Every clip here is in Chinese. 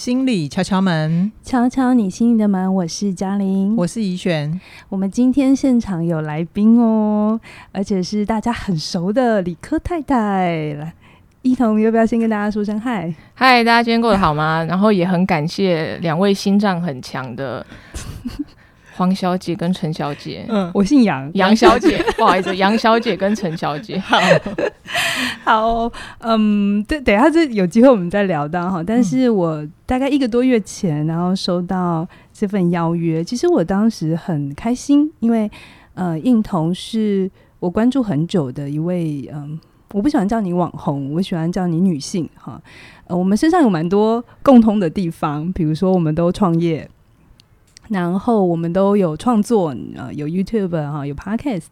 心理敲敲门，敲敲你心里的门。我是嘉玲，我是怡璇。我们今天现场有来宾哦，而且是大家很熟的理科太太。来，一彤要不要先跟大家说声嗨？嗨，大家今天过得好吗？然后也很感谢两位心脏很强的。黄小姐跟陈小姐，嗯，我姓杨，杨小姐，不好意思，杨小姐跟陈小姐，好，好，嗯，对，等一下这有机会我们再聊到哈。但是我大概一个多月前，然后收到这份邀约，其实我当时很开心，因为呃，应彤是我关注很久的一位，嗯，我不喜欢叫你网红，我喜欢叫你女性哈。呃，我们身上有蛮多共通的地方，比如说我们都创业。然后我们都有创作，呃，有 YouTube 哈，有 Podcast。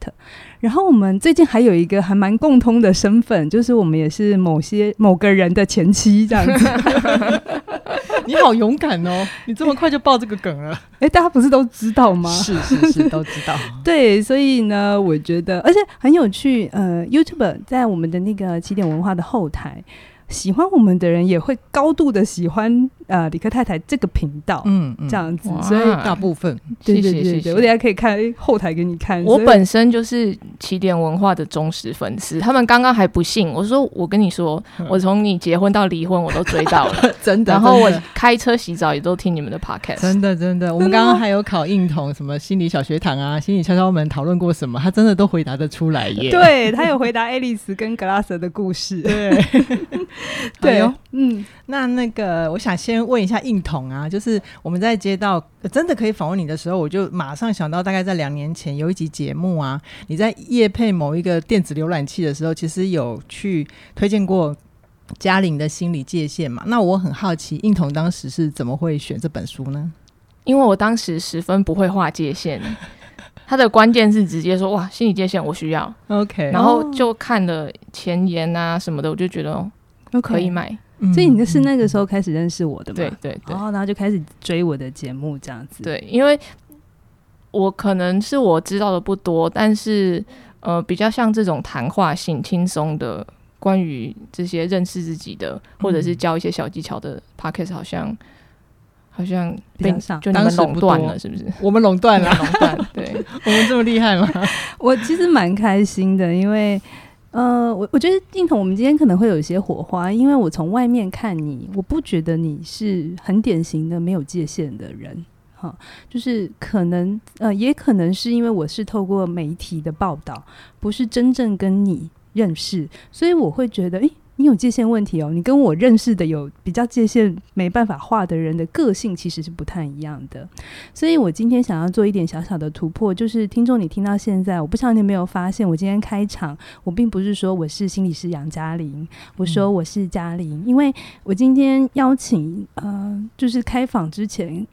然后我们最近还有一个还蛮共通的身份，就是我们也是某些某个人的前妻这样子。你好勇敢哦！你这么快就爆这个梗了？哎，大家不是都知道吗？是是是，都知道。对，所以呢，我觉得而且很有趣。呃，YouTube 在我们的那个起点文化的后台。喜欢我们的人也会高度的喜欢呃理科太太这个频道，嗯，这样子，所以大部分，对对对对，谢谢谢谢，我等下可以看后台给你看。我本身就是起点文化的忠实粉丝，他们刚刚还不信，我说我跟你说，我从你结婚到离婚我都追到了，真的。然后我开车洗澡也都听你们的 podcast，真的真的。我们刚刚还有考印彤什么心理小学堂啊，心理敲敲门讨论过什么，他真的都回答得出来耶。对，他有回答爱丽丝跟格拉瑟的故事，对。对哦，嗯，那那个，我想先问一下应统啊，就是我们在接到真的可以访问你的时候，我就马上想到，大概在两年前有一集节目啊，你在夜配某一个电子浏览器的时候，其实有去推荐过嘉玲的心理界限嘛？那我很好奇，应彤当时是怎么会选这本书呢？因为我当时十分不会画界限，他的关键是直接说哇，心理界限我需要，OK，然后就看了前言啊什么的，我就觉得。都可以买所以你是那个时候开始认识我的嘛？对对对，然后然后就开始追我的节目这样子。对，因为我可能是我知道的不多，但是呃，比较像这种谈话性、轻松的，关于这些认识自己的，或者是教一些小技巧的 podcast，好像好像被就你们垄断了，是不是？我们垄断了，垄断。对，我们这么厉害吗？我其实蛮开心的，因为。呃，我我觉得印彤，我们今天可能会有一些火花，因为我从外面看你，我不觉得你是很典型的没有界限的人，哈，就是可能呃，也可能是因为我是透过媒体的报道，不是真正跟你认识，所以我会觉得，诶。你有界限问题哦，你跟我认识的有比较界限没办法画的人的个性其实是不太一样的，所以我今天想要做一点小小的突破，就是听众你听到现在，我不知道你有没有发现，我今天开场我并不是说我是心理师杨嘉玲，我说我是嘉玲，因为我今天邀请呃，就是开访之前。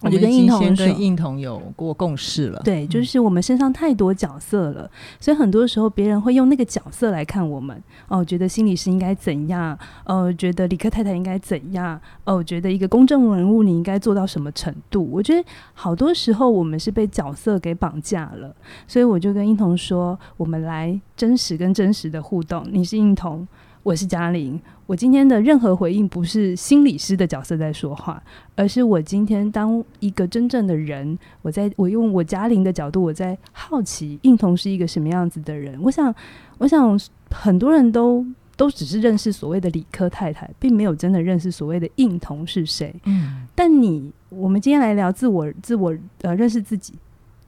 我觉得印彤跟印彤有过共识了，对，就是我们身上太多角色了，嗯、所以很多时候别人会用那个角色来看我们。哦，觉得心理师应该怎样？哦，觉得理科太太应该怎样？哦，觉得一个公众人物你应该做到什么程度？我觉得好多时候我们是被角色给绑架了，所以我就跟印彤说，我们来真实跟真实的互动。你是印彤。我是嘉玲，我今天的任何回应不是心理师的角色在说话，而是我今天当一个真正的人，我在我用我嘉玲的角度，我在好奇应同是一个什么样子的人。我想，我想很多人都都只是认识所谓的理科太太，并没有真的认识所谓的应同是谁。嗯，但你，我们今天来聊自我，自我呃认识自己，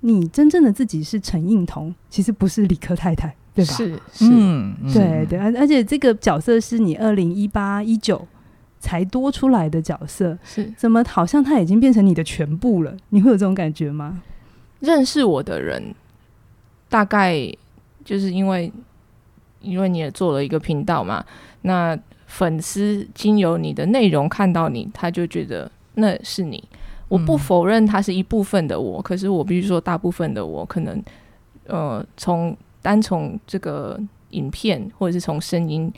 你真正的自己是陈应彤，其实不是理科太太。对吧？是是，嗯，对对，而而且这个角色是你二零一八一九才多出来的角色，是怎么好像他已经变成你的全部了？你会有这种感觉吗？认识我的人，大概就是因为因为你也做了一个频道嘛，那粉丝经由你的内容看到你，他就觉得那是你。我不否认他是一部分的我，嗯、可是我必须说，大部分的我可能呃从。单从这个影片或者是从声音，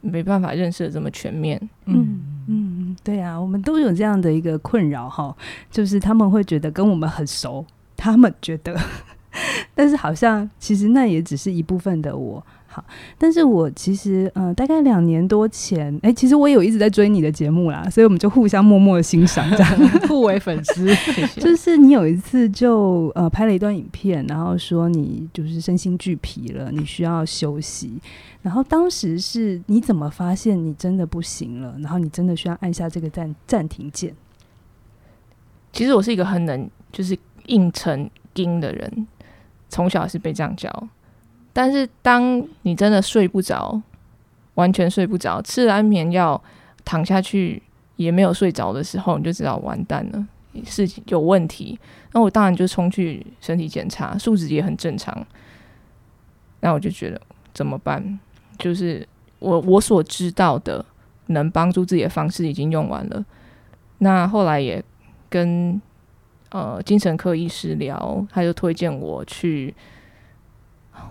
没办法认识的这么全面。嗯嗯，对啊，我们都有这样的一个困扰哈，就是他们会觉得跟我们很熟，他们觉得，但是好像其实那也只是一部分的我。好，但是我其实呃，大概两年多前，哎、欸，其实我也有一直在追你的节目啦，所以我们就互相默默的欣赏，这样 互为粉丝。就是你有一次就呃拍了一段影片，然后说你就是身心俱疲了，你需要休息。然后当时是你怎么发现你真的不行了？然后你真的需要按下这个暂暂停键？其实我是一个很能就是硬撑硬的人，从小是被这样教。但是当你真的睡不着，完全睡不着，吃了安眠药躺下去也没有睡着的时候，你就知道完蛋了，事情有问题。那我当然就冲去身体检查，数值也很正常。那我就觉得怎么办？就是我我所知道的能帮助自己的方式已经用完了。那后来也跟呃精神科医师聊，他就推荐我去。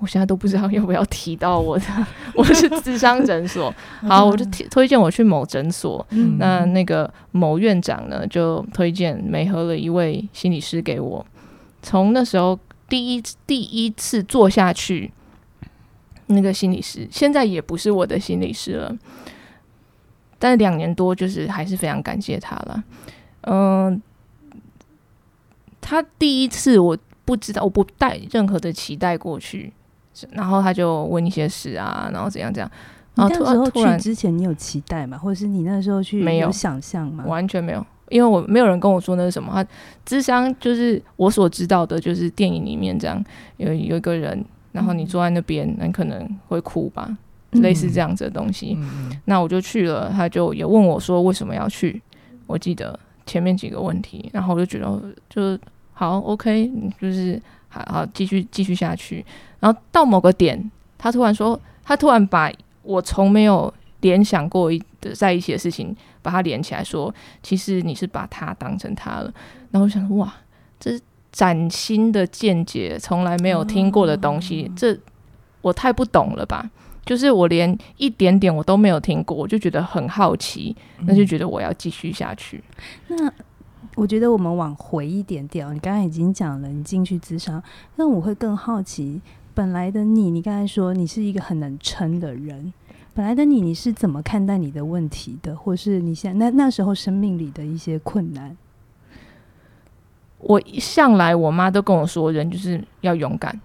我现在都不知道要不要提到我的，我是智商诊所。好，我就推推荐我去某诊所。嗯、那那个某院长呢，就推荐美和了一位心理师给我。从那时候第一第一次做下去。那个心理师现在也不是我的心理师了，但是两年多就是还是非常感谢他了。嗯、呃，他第一次我不知道，我不带任何的期待过去，然后他就问一些事啊，然后怎样怎样。然后突然之前你有期待吗？或者是你那时候去没有想象吗？完全没有，因为我没有人跟我说那是什么。他智商就是我所知道的，就是电影里面这样有有一个人。然后你坐在那边，那可能会哭吧，嗯、类似这样子的东西。嗯、那我就去了，他就也问我说为什么要去。我记得前面几个问题，然后我就觉得就好，OK，就是好好继续继续下去。然后到某个点，他突然说，他突然把我从没有联想过的在一起的事情，把它连起来说，其实你是把他当成他了。然后我想说，哇，这是。崭新的见解，从来没有听过的东西，哦、这我太不懂了吧？就是我连一点点我都没有听过，我就觉得很好奇，那就觉得我要继续下去。那我觉得我们往回一点点，你刚刚已经讲了，你进去咨商，那我会更好奇，本来的你，你刚才说你是一个很能撑的人，本来的你，你是怎么看待你的问题的，或是你现在那那时候生命里的一些困难？我一向来，我妈都跟我说，人就是要勇敢。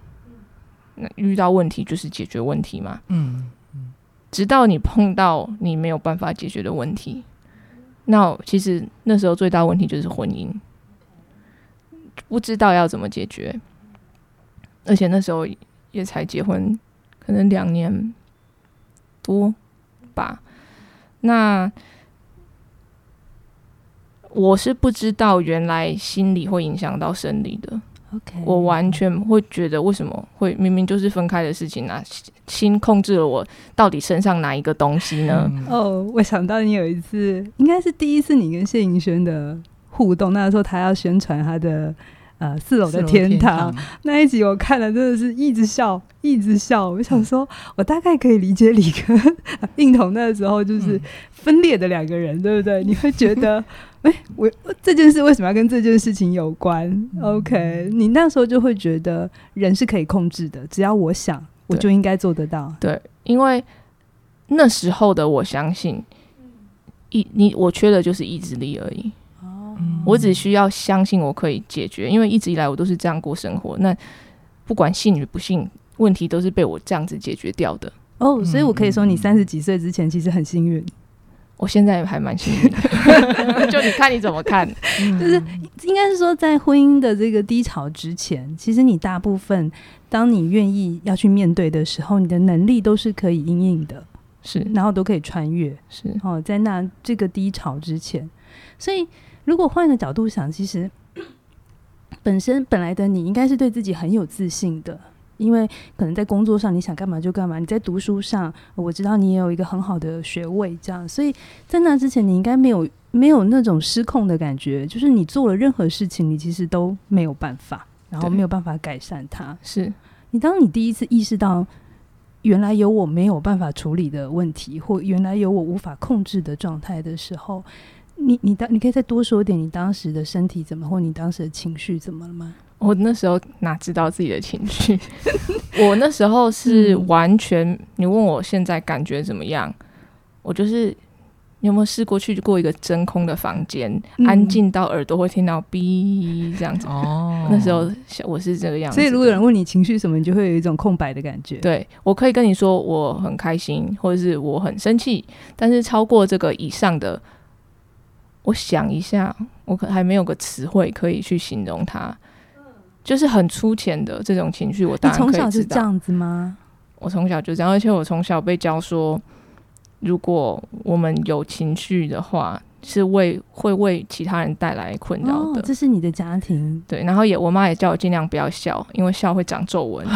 那遇到问题就是解决问题嘛。嗯嗯。直到你碰到你没有办法解决的问题，那其实那时候最大问题就是婚姻，不知道要怎么解决。而且那时候也才结婚，可能两年多吧。那。我是不知道原来心理会影响到生理的。OK，我完全会觉得为什么会明明就是分开的事情啊？心控制了我到底身上哪一个东西呢？哦，oh, 我想到你有一次，应该是第一次你跟谢盈萱的互动，那个时候他要宣传他的。呃，四楼的天堂那一集我看了，真的是一直笑，一直笑。我想说，我大概可以理解李哥应彤那时候就是分裂的两个人，对不对？你会觉得，哎、欸，我这件事为什么要跟这件事情有关？OK，你那时候就会觉得人是可以控制的，只要我想，我就应该做得到。对，对，因为那时候的我相信，意你我缺的就是意志力而已。我只需要相信我可以解决，因为一直以来我都是这样过生活。那不管信与不信，问题都是被我这样子解决掉的。哦，所以我可以说，你三十几岁之前其实很幸运。我现在还蛮幸运的，就你看你怎么看？就是应该是说，在婚姻的这个低潮之前，其实你大部分，当你愿意要去面对的时候，你的能力都是可以应应的，是，然后都可以穿越，是哦，在那这个低潮之前，所以。如果换个角度想，其实本身本来的你应该是对自己很有自信的，因为可能在工作上你想干嘛就干嘛，你在读书上我知道你也有一个很好的学位，这样，所以在那之前你应该没有没有那种失控的感觉，就是你做了任何事情你其实都没有办法，然后没有办法改善它。是你当你第一次意识到原来有我没有办法处理的问题，或原来有我无法控制的状态的时候。你你当你可以再多说一点，你当时的身体怎么，或你当时的情绪怎么了吗？我那时候哪知道自己的情绪？我那时候是完全，嗯、你问我现在感觉怎么样？我就是你有没有试过去过一个真空的房间，嗯、安静到耳朵会听到哔这样子？哦，那时候我是这个样子。所以如果有人问你情绪什么，你就会有一种空白的感觉。对，我可以跟你说我很开心，或者是我很生气，但是超过这个以上的，我想一下，我可还没有个词汇可以去形容它。就是很粗浅的这种情绪，我当然可以知道。你从小是这样子吗？我从小就这样，而且我从小被教说，如果我们有情绪的话，是为会为其他人带来困扰的。哦，这是你的家庭。对，然后也我妈也叫我尽量不要笑，因为笑会长皱纹。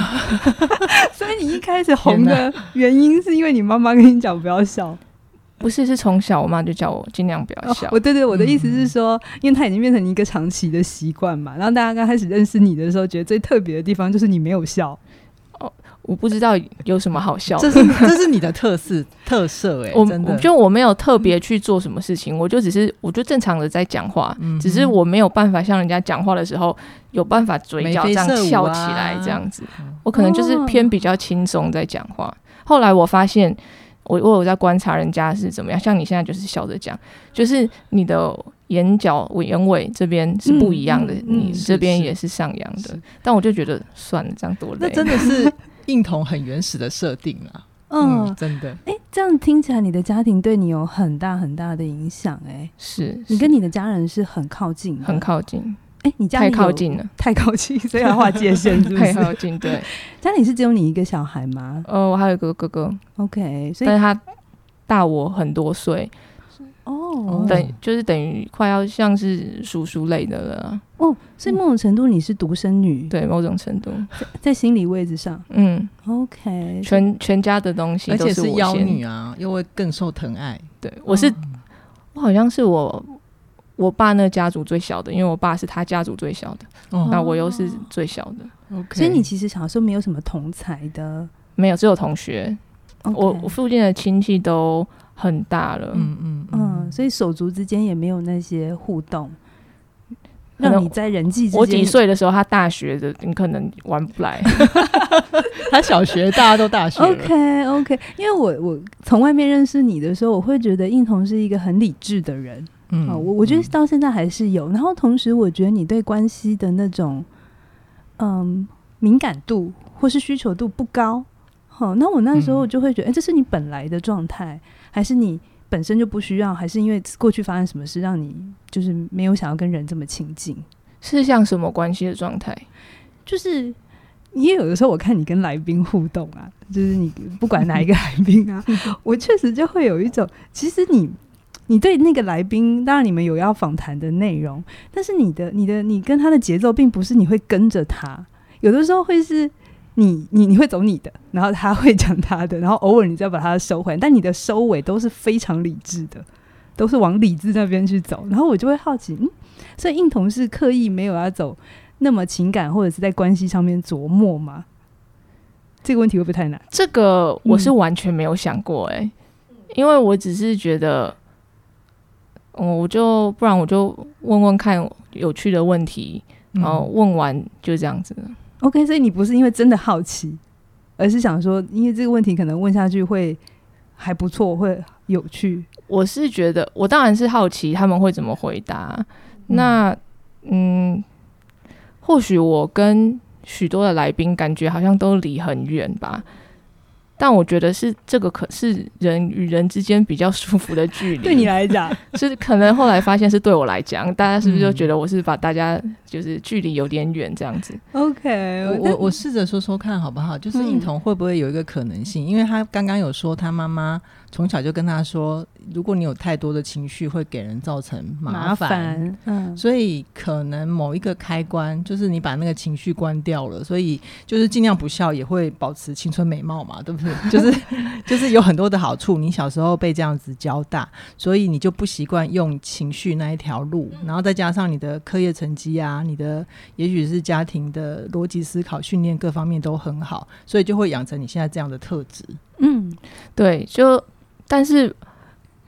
所以你一开始红的原因是因为你妈妈跟你讲不要笑。不是，是从小我妈就叫我尽量不要笑。我、哦、对对，我的意思是说，嗯、因为它已经变成一个长期的习惯嘛。然后大家刚开始认识你的时候，觉得最特别的地方就是你没有笑。哦，我不知道有什么好笑的。这是这是你的特色 特色哎、欸，我真的，就我没有特别去做什么事情，我就只是我就正常的在讲话，嗯、只是我没有办法像人家讲话的时候有办法嘴角这样翘起来这样子。啊、我可能就是偏比较轻松在讲话。哦、后来我发现。我我有在观察人家是怎么样，像你现在就是笑着讲，就是你的眼角眼尾这边是不一样的，嗯嗯、你这边也是上扬的。但我就觉得算了，这样多累。那真的 是硬童很原始的设定啊，嗯，嗯，真的。哎、欸，这样听起来你的家庭对你有很大很大的影响，哎，是你跟你的家人是很靠近，很靠近。哎、欸，你家里太靠近了，太靠近，所以要画界限，是不是？太靠近，对。家里是只有你一个小孩吗？呃，我还有一个哥哥。OK，所以但是他大我很多岁。哦，等就是等于快要像是叔叔类的了。哦，所以某种程度你是独生女，对，某种程度在，在心理位置上，嗯，OK，全全家的东西都是我而且是妖女啊，又会更受疼爱。对，我是，哦、我好像是我。我爸那家族最小的，因为我爸是他家族最小的，哦、那我又是最小的.所以你其实小时候没有什么同才的，没有，只有同学。我我附近的亲戚都很大了，嗯嗯嗯，所以手足之间也没有那些互动，让你在人际之间。我几岁的时候，他大学的，你可能玩不来。他小学，大家都大学。OK OK，因为我我从外面认识你的时候，我会觉得应童是一个很理智的人。嗯，我我觉得到现在还是有，嗯、然后同时我觉得你对关系的那种，嗯，敏感度或是需求度不高，好，那我那时候就会觉得，哎、嗯欸，这是你本来的状态，还是你本身就不需要，还是因为过去发生什么事让你就是没有想要跟人这么亲近？是像什么关系的状态？就是你也有的时候我看你跟来宾互动啊，就是你不管哪一个来宾啊，我确实就会有一种，其实你。你对那个来宾，当然你们有要访谈的内容，但是你的、你的、你跟他的节奏，并不是你会跟着他，有的时候会是你、你、你会走你的，然后他会讲他的，然后偶尔你再把它收回来，但你的收尾都是非常理智的，都是往理智那边去走。然后我就会好奇，嗯，所以应同是刻意没有要走那么情感，或者是在关系上面琢磨吗？这个问题会不会太难？这个我是完全没有想过哎、欸，嗯、因为我只是觉得。哦，我就不然我就问问看有趣的问题，然后问完就这样子。OK，所以你不是因为真的好奇，而是想说，因为这个问题可能问下去会还不错，会有趣。我是觉得，我当然是好奇他们会怎么回答。嗯那嗯，或许我跟许多的来宾感觉好像都离很远吧。但我觉得是这个，可是人与人之间比较舒服的距离。对你来讲，是可能后来发现是对我来讲，大家是不是就觉得我是把大家就是距离有点远这样子？OK，我我我试着说说看好不好？就是应童会不会有一个可能性？嗯、因为他刚刚有说他妈妈从小就跟他说，如果你有太多的情绪，会给人造成麻烦。嗯，所以可能某一个开关就是你把那个情绪关掉了，所以就是尽量不笑，也会保持青春美貌嘛，对不对？就是就是有很多的好处，你小时候被这样子教大，所以你就不习惯用情绪那一条路，然后再加上你的课业成绩啊，你的也许是家庭的逻辑思考训练各方面都很好，所以就会养成你现在这样的特质。嗯，对，就但是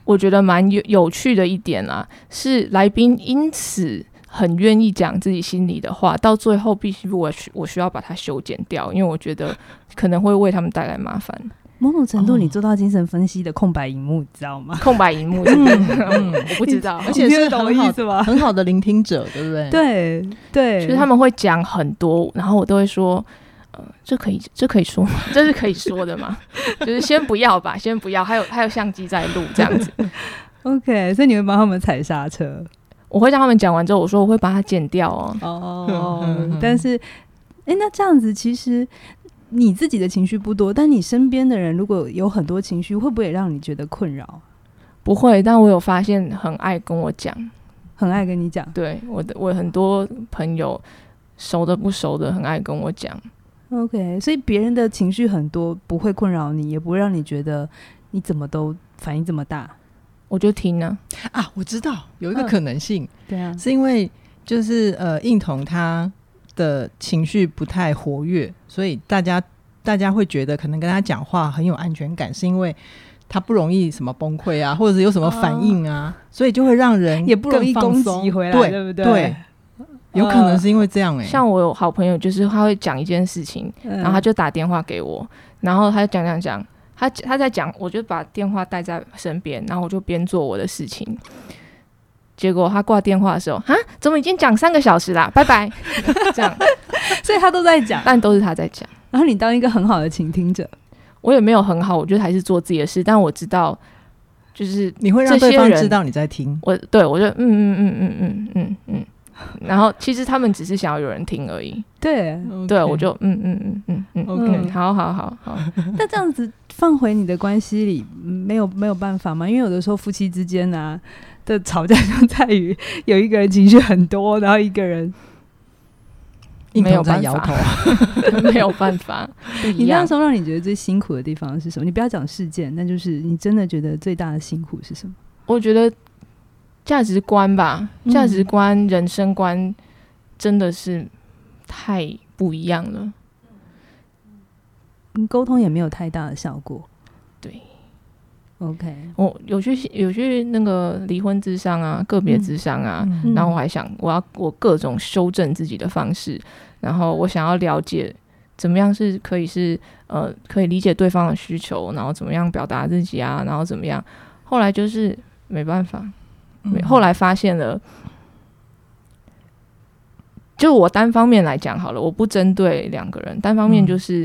我觉得蛮有有趣的一点啊，是来宾因此很愿意讲自己心里的话，到最后必须我需我需要把它修剪掉，因为我觉得可能会为他们带来麻烦。某种程度，你做到精神分析的空白荧幕，你知道吗？空白荧幕？嗯，我不知道，而且是懂意思吗？很好的聆听者，对不对？对对，就是他们会讲很多，然后我都会说，呃，这可以，这可以说吗？这是可以说的吗？就是先不要吧，先不要。还有还有相机在录这样子。OK，所以你会帮他们踩刹车？我会让他们讲完之后，我说我会把它剪掉哦。哦，但是，哎，那这样子其实。你自己的情绪不多，但你身边的人如果有很多情绪，会不会也让你觉得困扰？不会，但我有发现很爱跟我讲，很爱跟你讲。对，我的我很多朋友熟的不熟的，很爱跟我讲。OK，所以别人的情绪很多不会困扰你，也不会让你觉得你怎么都反应这么大。我就听呢啊，我知道有一个可能性，嗯、对啊，是因为就是呃，应同他。的情绪不太活跃，所以大家大家会觉得可能跟他讲话很有安全感，是因为他不容易什么崩溃啊，或者是有什么反应啊，哦、所以就会让人也不容易攻击回来，对，对不对？对，有可能是因为这样哎、欸。像我有好朋友，就是他会讲一件事情，嗯、然后他就打电话给我，然后他就讲讲讲，他他在讲，我就把电话带在身边，然后我就边做我的事情。结果他挂电话的时候，啊，怎么已经讲三个小时啦？拜拜，这样，所以他都在讲，但都是他在讲。然后你当一个很好的倾听者，我也没有很好，我觉得还是做自己的事。但我知道，就是你会让对方知道你在听。我对我就嗯嗯嗯嗯嗯嗯嗯，然后其实他们只是想要有人听而已。对 Okay. 对，我就嗯嗯嗯嗯嗯，OK，好好好好。那这样子放回你的关系里，没有没有办法吗？因为有的时候夫妻之间啊。的吵架就在于有一个人情绪很多，然后一个人没有办法摇头，没有办法。你那时候让你觉得最辛苦的地方是什么？你不要讲事件，那就是你真的觉得最大的辛苦是什么？我觉得价值观吧，价值观、嗯、人生观真的是太不一样了。沟通也没有太大的效果。对。OK，我有去有去那个离婚智商啊，个别智商啊，嗯、然后我还想我要我各种修正自己的方式，然后我想要了解怎么样是可以是呃可以理解对方的需求，然后怎么样表达自己啊，然后怎么样，后来就是没办法，没后来发现了，就我单方面来讲好了，我不针对两个人，单方面就是、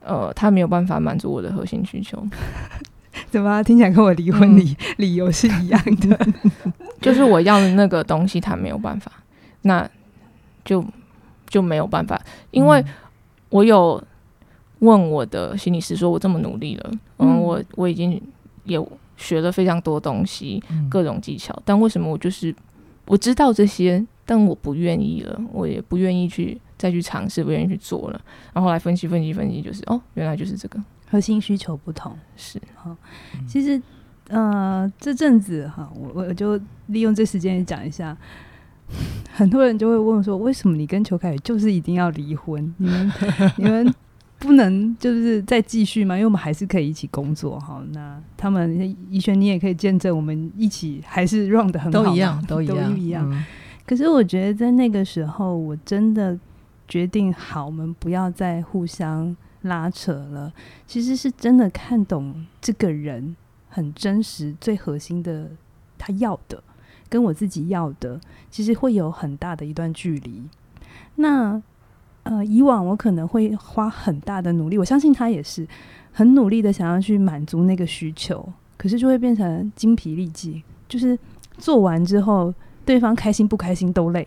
嗯、呃他没有办法满足我的核心需求。怎么听起来跟我离婚理、嗯、理由是一样的？就是我要的那个东西，他没有办法，那就就没有办法。因为我有问我的心理师，说我这么努力了，嗯，我我已经也学了非常多东西，各种技巧，但为什么我就是我知道这些，但我不愿意了，我也不愿意去再去尝试，不愿意去做了。然后后来分析分析分析，就是哦，原来就是这个。核心需求不同是好，其实呃这阵子哈，我我就利用这时间讲一下，很多人就会问说，为什么你跟裘凯宇就是一定要离婚？你们 你们不能就是再继续吗？因为我们还是可以一起工作哈。那他们怡轩，你也可以见证，我们一起还是 run 得很好，都一样，都一样，都一样。嗯、可是我觉得在那个时候，我真的决定好，我们不要再互相。拉扯了，其实是真的看懂这个人很真实、最核心的，他要的跟我自己要的，其实会有很大的一段距离。那呃，以往我可能会花很大的努力，我相信他也是很努力的想要去满足那个需求，可是就会变成精疲力尽，就是做完之后，对方开心不开心都累。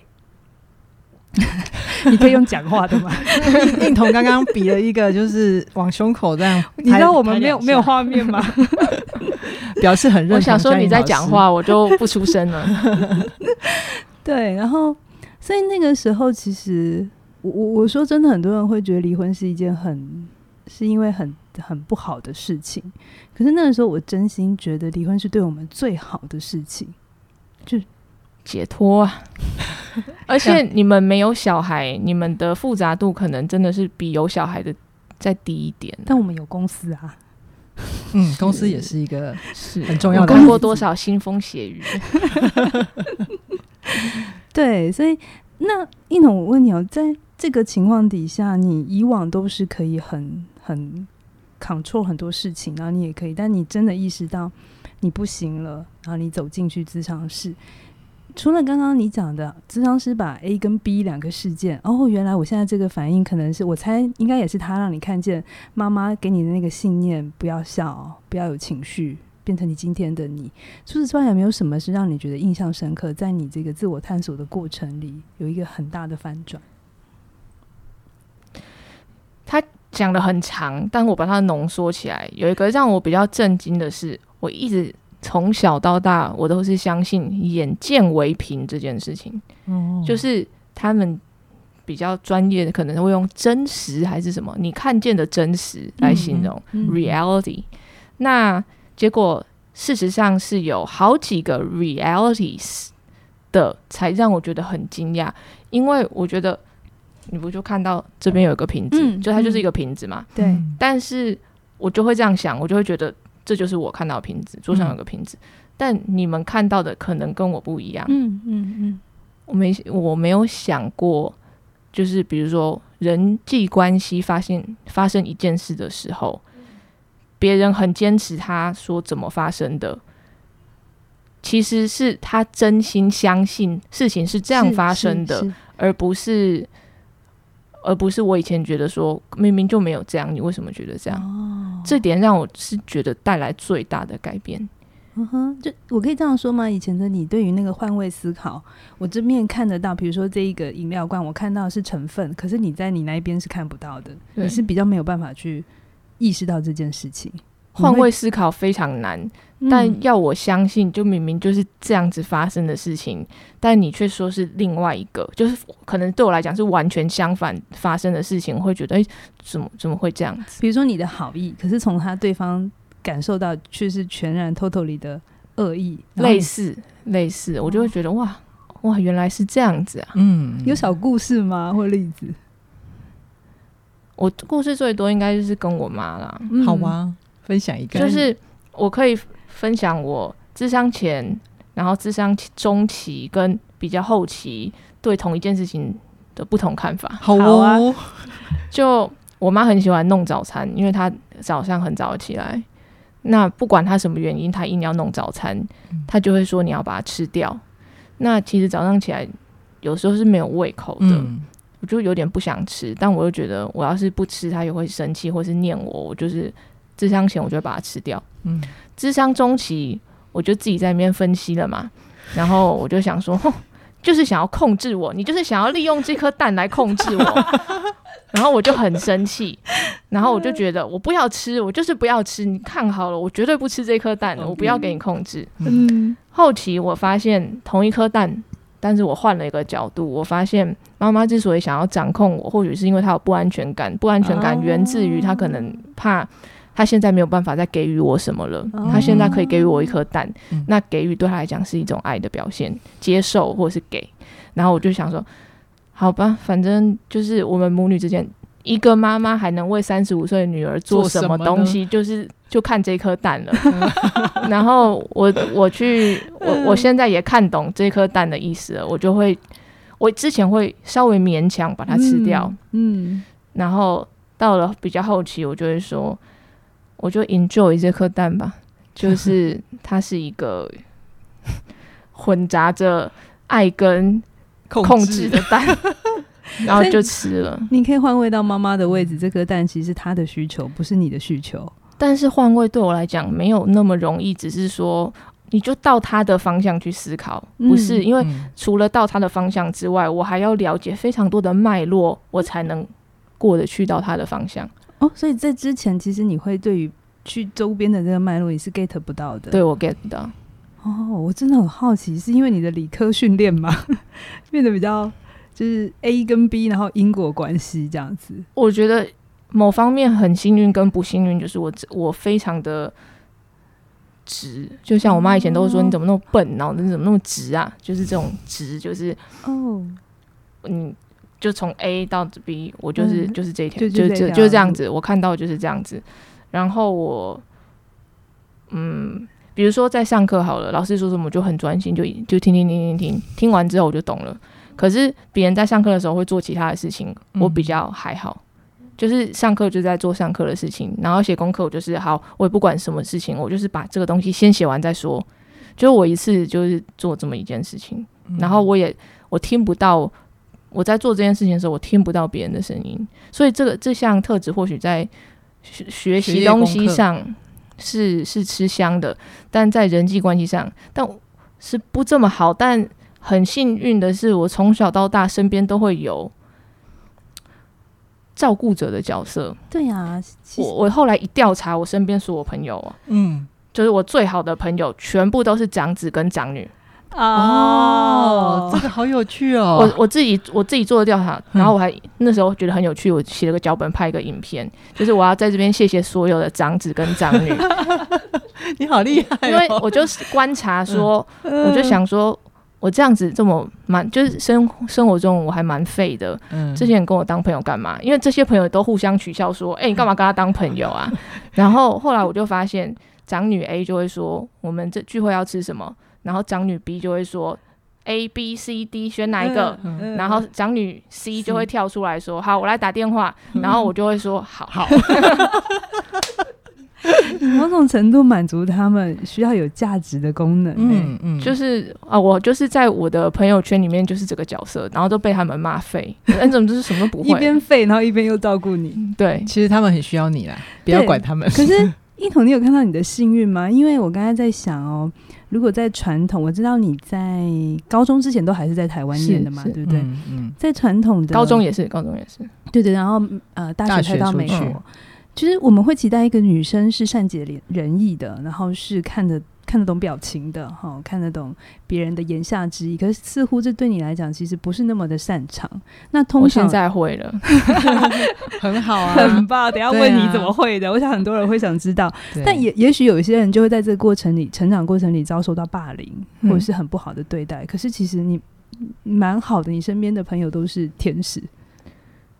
你可以用讲话的吗？印彤刚刚比了一个，就是往胸口这样。你知道我们没有没有画面吗？表示很认同。我想说你在讲话，我就不出声了。对，然后所以那个时候，其实我我我说真的，很多人会觉得离婚是一件很是因为很很不好的事情。可是那个时候，我真心觉得离婚是对我们最好的事情，就解脱啊。而且你们没有小孩，你们的复杂度可能真的是比有小孩的再低一点。但我们有公司啊，嗯，公司也是一个 是很重要的。看过多少腥风血雨？对，所以那一农，我问你哦，在这个情况底下，你以往都是可以很很 control 很多事情，然后你也可以，但你真的意识到你不行了，然后你走进去咨商室。除了刚刚你讲的，咨商师把 A 跟 B 两个事件，哦，原来我现在这个反应可能是我猜应该也是他让你看见妈妈给你的那个信念，不要笑，不要有情绪，变成你今天的你。除此之外，有没有什么是让你觉得印象深刻，在你这个自我探索的过程里有一个很大的反转？他讲的很长，但我把它浓缩起来，有一个让我比较震惊的是，我一直。从小到大，我都是相信眼见为凭这件事情。嗯，就是他们比较专业的，可能会用真实还是什么，你看见的真实来形容 reality。那结果事实上是有好几个 realities 的，才让我觉得很惊讶。因为我觉得你不就看到这边有一个瓶子，就它就是一个瓶子嘛。对。但是我就会这样想，我就会觉得。这就是我看到的瓶子，桌上有个瓶子，嗯、但你们看到的可能跟我不一样。嗯嗯嗯，我没我没有想过，就是比如说人际关系发现发生一件事的时候，别人很坚持他说怎么发生的，其实是他真心相信事情是这样发生的，而不是。而不是我以前觉得说明明就没有这样，你为什么觉得这样？哦，这点让我是觉得带来最大的改变。嗯哼，就我可以这样说吗？以前的你对于那个换位思考，我这面看得到，比如说这一个饮料罐，我看到是成分，可是你在你那一边是看不到的，你是比较没有办法去意识到这件事情。换位思考非常难，嗯，但要我相信，就明明就是这样子发生的事情，但你却说是另外一个，就是可能对我来讲是完全相反发生的事情，我会觉得，哎，怎么怎么会这样子？比如说你的好意，可是从他对方感受到却是全然 totally 的恶意，类似类似，我就会觉得哇哇，原来是这样子啊！嗯，有小故事吗？或例子？我故事最多应该就是跟我妈啦，嗯，好吗？分享一个，就是我可以分享我智商前，然后智商中期跟比较后期对同一件事情的不同看法。好啊，就我妈很喜欢弄早餐，因为她早上很早起来。那不管她什么原因，她硬要弄早餐，她就会说你要把它吃掉。那其实早上起来有时候是没有胃口的，嗯、我就有点不想吃，但我又觉得我要是不吃，她也会生气或是念我，我就是。咨商前我就会把它吃掉，嗯，智商中期我就自己在那边分析了嘛，然后我就想说，哼，就是想要控制我，你就是想要利用这颗蛋来控制我，然后我就很生气，然后我就觉得我不要吃，我就是不要吃，你看好了，我绝对不吃这颗蛋的，我不要给你控制。嗯，后期我发现同一颗蛋，但是我换了一个角度，我发现妈妈之所以想要掌控我，或许是因为她有不安全感，不安全感源自于她可能怕。他现在没有办法再给予我什么了。Oh. 他现在可以给予我一颗蛋，嗯，那给予对他来讲是一种爱的表现，接受或是给。然后我就想说，好吧，反正就是我们母女之间，一个妈妈还能为三十五岁的女儿做什么东西，就是就看这颗蛋了。然后我我去，我我现在也看懂这颗蛋的意思了，我就会，我之前会稍微勉强把它吃掉，嗯，嗯，然后到了比较后期，我就会说。我就 enjoy 这颗蛋吧，就 是它是一个 混杂着爱跟控制的蛋，然后就吃了。你可以换位到妈妈的位置，这颗蛋其实是她的需求，不是你的需求。但是换位对我来讲没有那么容易，只是说你就到他的方向去思考，不是因为除了到他的方向之外，我还要了解非常多的脉络，我才能过得去到他的方向。哦，所以在之前，其实你会对于去周边的这个脉络，你是 get 不到的。对，我 get 不到。哦，我真的很好奇，是因为你的理科训练吗？变得比较就是 A 跟 B，然后因果关系这样子。我觉得某方面很幸运，跟不幸运就是我我非常的直，就像我妈以前都会说，你怎么那么笨，然后你怎么那么直啊？就是这种直，就是哦，嗯。就从 A 到 B，我就是、嗯、就是这一条，就就就就这样子。我看到就是这样子。然后我，嗯，比如说在上课好了，老师说什么我就很专心，就就听听听听听，听完之后我就懂了。可是别人在上课的时候会做其他的事情，我比较还好，嗯、就是上课就在做上课的事情，然后写功课我就是好，我也不管什么事情，我就是把这个东西先写完再说。就我一次就是做这么一件事情，然后我也我听不到我在做这件事情的时候，我听不到别人的声音，所以这个这项特质或许在学学习东西上是是吃香的，但在人际关系上，但是不这么好，但。很幸运的是，我从小到大身边都会有照顾者的角色。对呀、啊，我我后来一调查，我身边所有朋友，嗯，就是我最好的朋友，全部都是长子跟长女。哦，这个好有趣哦！我我自己我自己做的调查，然后我还、嗯、那时候觉得很有趣，我写了个脚本，拍一个影片，就是我要在这边谢谢所有的长子跟长女。你好厉害、哦！因为我就是观察说，嗯、我就想说。我这样子这么蛮，就是生生活中我还蛮废的。嗯，这些人跟我当朋友干嘛？因为这些朋友都互相取笑说：“哎、欸，你干嘛跟他当朋友啊？” 然后后来我就发现，长女 A 就会说：“我们这聚会要吃什么？”然后长女 B 就会说：“A、B、C、D 选哪一个？”嗯、然后长女 C 就会跳出来说：“好，我来打电话。”然后我就会说：“好。好” 某种程度满足他们需要有价值的功能，嗯嗯，就是啊，我就是在我的朋友圈里面就是这个角色，然后都被他们骂废，那怎么就是什么都不会，一边废，然后一边又照顾你，对，其实他们很需要你啦，不要管他们。可是一彤，你有看到你的幸运吗？因为我刚才在想哦，如果在传统，我知道你在高中之前都还是在台湾念的嘛，对不对？嗯，嗯，在传统的高中也是，高中也是，对对，然后呃，大学才到美国。其实我们会期待一个女生是善解人意的，然后是看得看得懂表情的，哈，看得懂别人的言下之意。可是似乎这对你来讲，其实不是那么的擅长。那通常我现在会了，很好啊，很棒。等下问你怎么会的，啊、我想很多人会想知道。但也也许有一些人就会在这个过程里，成长过程里遭受到霸凌，或者是很不好的对待。嗯、可是其实你蛮好的，你身边的朋友都是天使。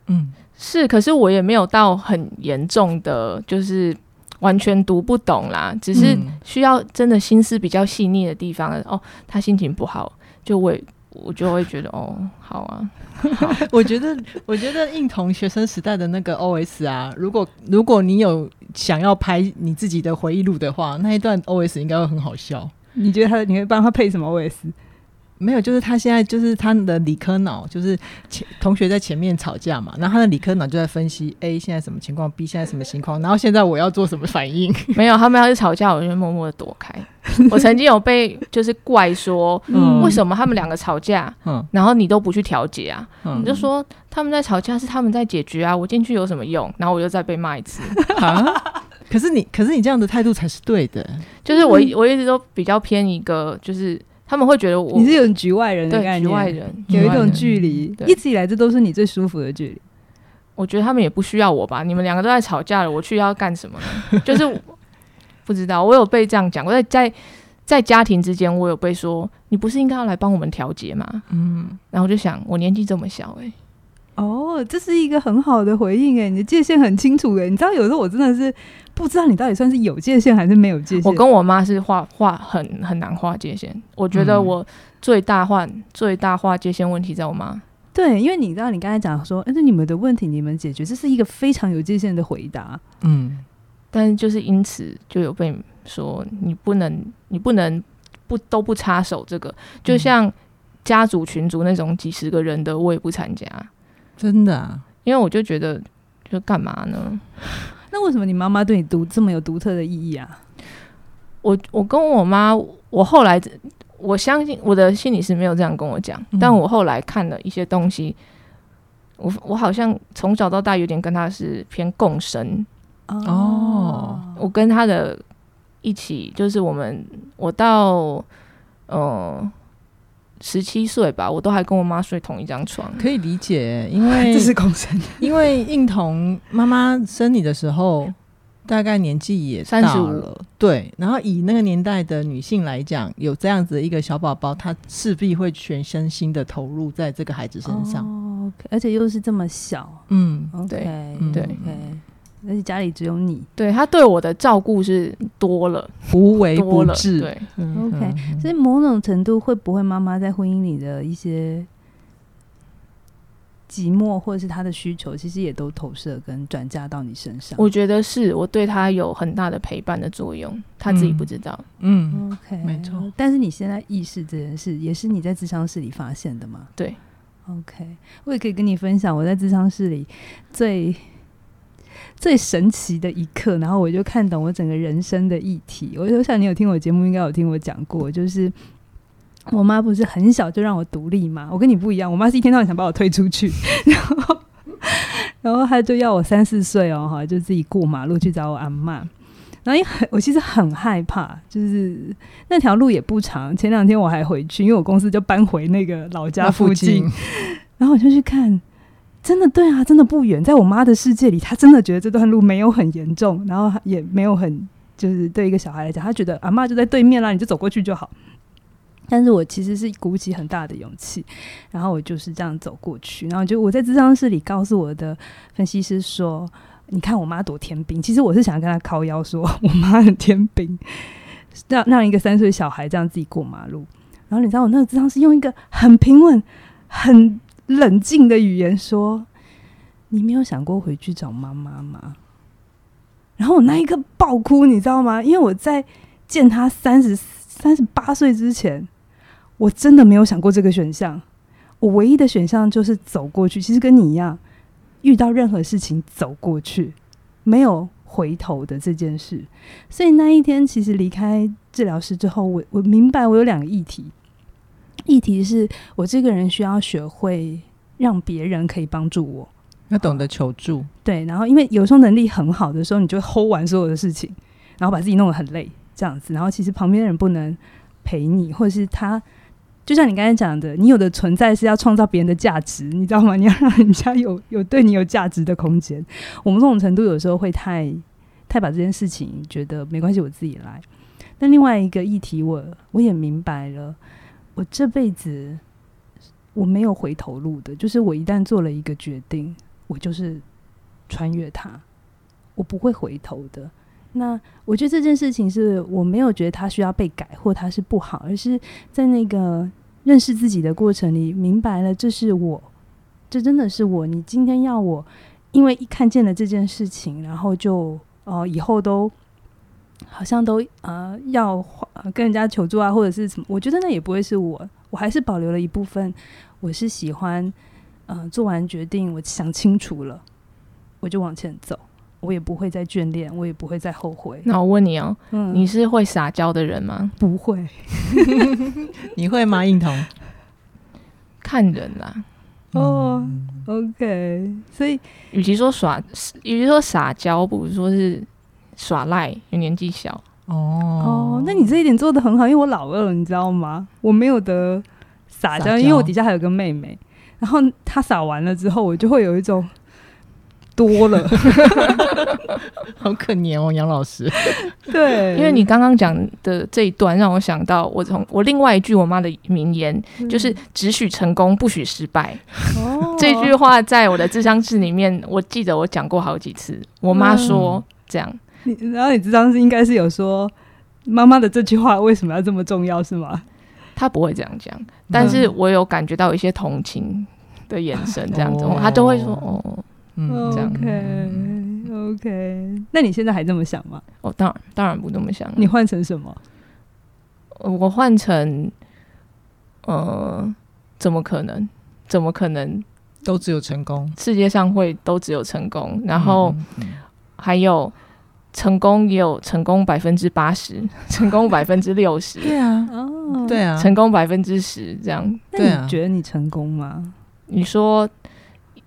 嗯。是，可是我也没有到很严重的，就是完全读不懂啦，只是需要真的心思比较细腻的地方。嗯、哦，他心情不好，就我我就会觉得哦，好啊。好 我觉得，我觉得应同学生时代的那个 OS 啊，如果如果你有想要拍你自己的回忆录的话，那一段 OS 应该会很好笑。你觉得他你会帮他配什么 OS？没有，就是他现在就是他的理科脑，就是前同学在前面吵架嘛，然后他的理科脑就在分析 A 现在什么情况，B 现在什么情况，然后现在我要做什么反应？没有，他们要是吵架，我就默默的躲开。我曾经有被就是怪说，嗯、为什么他们两个吵架，嗯、然后你都不去调解啊？嗯、你就说他们在吵架是他们在解决啊，我进去有什么用？然后我又再被骂一次。啊？可是你，可是你这样的态度才是对的，就是我我一直都比较偏一个就是。他们会觉得我你是有局外人的概念，局外人有一种距离，一直以来这都是你最舒服的距离。我觉得他们也不需要我吧？你们两个都在吵架了，我去要干什么呢？就是不知道，我有被这样讲。过在在在家庭之间，我有被说，你不是应该要来帮我们调节吗？嗯，然后我就想，我年纪这么小，欸，哎。哦，这是一个很好的回应哎，你的界限很清楚哎。你知道有时候我真的是不知道你到底算是有界限还是没有界限。我跟我妈是画画很很难画界限，我觉得我最大化、嗯、最大化界限问题在我妈。对，因为你知道你刚才讲说，哎，那你们的问题你们解决，这是一个非常有界限的回答。嗯，但是就是因此就有被说你不能你不能不都不插手这个，就像家族群组那种几十个人的，我也不参加。真的啊，因为我就觉得，就干嘛呢？那为什么你妈妈对你独这么有独特的意义啊？我我跟我妈，我后来我相信我的心理师没有这样跟我讲，嗯、但我后来看了一些东西，我我好像从小到大有点跟她是偏共生哦。我跟她的一起，就是我们我到嗯。呃十七岁吧，我都还跟我妈睡同一张床，可以理解，因为这是共生。因为应彤妈妈生你的时候，大概年纪也三十五了，对。然后以那个年代的女性来讲，有这样子的一个小宝宝，她势必会全身心的投入在这个孩子身上，哦而且又是这么小，嗯，对，对，对。而且家里只有你，对他对我的照顾是多了，无微不至。对，OK，所以某种程度会不会妈妈在婚姻里的一些寂寞或者是她的需求，其实也都投射跟转嫁到你身上？我觉得是我对他有很大的陪伴的作用，他自己不知道。嗯，嗯，OK，没错。但是你现在意识这件事，也是你在智商室里发现的吗？对，OK，我也可以跟你分享我在智商室里最。最神奇的一刻，然后我就看懂我整个人生的议题。我就想你有听我节目，应该有听我讲过，就是我妈不是很小就让我独立嘛。我跟你不一样，我妈是一天到晚想把我推出去，然后然后她就要我三四岁哦，哈，就自己过马路去找我阿妈。然后因为很，我其实很害怕，就是那条路也不长。前两天我还回去，因为我公司就搬回那个老家附近，然后我就去看。真的对啊，真的不远。在我妈的世界里，她真的觉得这段路没有很严重，然后也没有很就是对一个小孩来讲，她觉得阿嬷就在对面啦，你就走过去就好。但是我其实是鼓起很大的勇气，然后我就是这样走过去，然后就我在咨商室里告诉我的分析师说：“你看我妈多天兵。”其实我是想跟她靠腰说，我妈很天兵，让让一个三岁小孩这样自己过马路。然后你知道我那个咨商是用一个很平稳、很。冷静的语言说：“你没有想过回去找妈妈吗？”然后我那一刻爆哭，你知道吗？因为我在见他三十三十八岁之前，我真的没有想过这个选项。我唯一的选项就是走过去。其实跟你一样，遇到任何事情走过去，没有回头的这件事。所以那一天，其实离开治疗室之后，我我明白我有两个议题。议题是我这个人需要学会让别人可以帮助我，要懂得求助。对，然后因为有时候能力很好的时候，你就会 hold 完所有的事情，然后把自己弄得很累，这样子。然后其实旁边的人不能陪你，或者是他，就像你刚才讲的，你有的存在是要创造别人的价值，你知道吗？你要让人家有有对你有价值的空间。我们这种程度有时候会太太把这件事情觉得没关系，我自己来。但另外一个议题我，我我也明白了。我这辈子我没有回头路的，就是我一旦做了一个决定，我就是穿越它，我不会回头的。那我觉得这件事情是我没有觉得它需要被改或它是不好，而是在那个认识自己的过程里，明白了这是我，这真的是我。你今天要我，因为一看见了这件事情，然后就哦，以后都。好像都呃要跟人家求助啊，或者是什么？我觉得那也不会是我，我还是保留了一部分。我是喜欢呃做完决定，我想清楚了，我就往前走，我也不会再眷恋，我也不会再后悔。那我问你哦，嗯，你是会撒娇的人吗？不会，你会吗？应彤，看人啦。哦，OK，所以与其说耍，与其说撒娇，不如说是。耍赖，因年纪小哦哦，那你这一点做的很好，因为我老二，你知道吗？我没有得撒娇，因为我底下还有个妹妹，然后她撒完了之后，我就会有一种多了，好可怜哦，杨老师。对，因为你刚刚讲的这一段，让我想到我从我另外一句我妈的名言，嗯、就是只许成功，不许失败。哦，这句话在我的智商室里面，我记得我讲过好几次。我妈说这样。嗯 你然后你知道是应该是有说妈妈的这句话为什么要这么重要是吗？他不会这样讲，但是我有感觉到一些同情的眼神，这样子，他都会说哦，嗯，这样，OK OK。那你现在还这么想吗？哦，当然当然不这么想。你换成什么？我换成呃，怎么可能？怎么可能？都只有成功？世界上会都只有成功？然后还有。成功也有成功百分之八十，成功百分之六十。对啊，哦，对啊，成功百分之十这样。那你，觉得你成功吗？你说，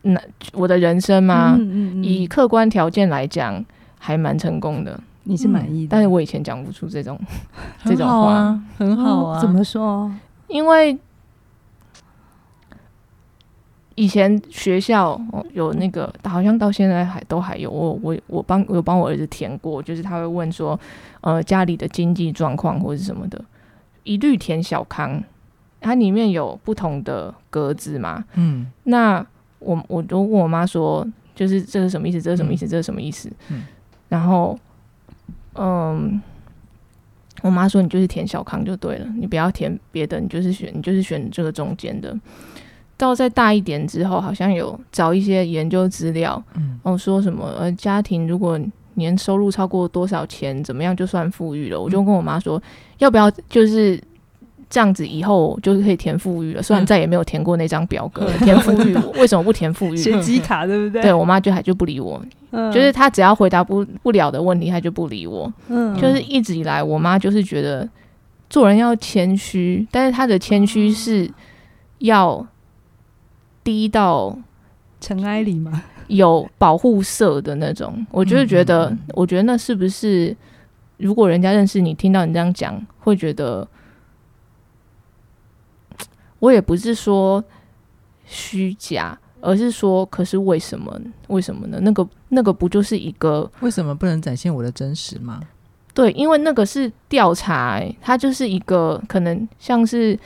那我的人生吗？嗯嗯嗯，以客观条件来讲，还蛮成功的。你是满意的，但是我以前讲不出这种这种话，很好啊，很好啊。怎么说？因为。以前学校有那个，好像到现在还都还有。我我我帮我有帮我儿子填过，就是他会问说，呃，家里的经济状况或者什么的，一律填小康。它里面有不同的格子嘛，嗯，那我我都问我妈说，就是这是什么意思？这是什么意思？这是什么意思？嗯，然后，嗯，我妈说你就是填小康就对了，你不要填别的，你就是选你就是选这个中间的。到再大一点之后，好像有找一些研究资料，嗯，哦，说什么呃，家庭如果年收入超过多少钱，怎么样就算富裕了？我就跟我妈说，要不要就是这样子，以后就是可以填富裕了。虽然再也没有填过那张表格，填富裕，为什么不填富裕？写机 卡对不对？对，我妈就还就不理我，就是她只要回答不不了的问题，她就不理我。嗯，就是一直以来，我妈就是觉得做人要谦虚，但是她的谦虚是要。低到尘埃里吗？有保护色的那种，我就是觉得，嗯、我觉得那是不是，如果人家认识你，听到你这样讲，会觉得，我也不是说虚假，而是说，可是为什么？为什么呢？那个那个不就是一个？为什么不能展现我的真实吗？对，因为那个是调查、欸，它就是一个可能像是。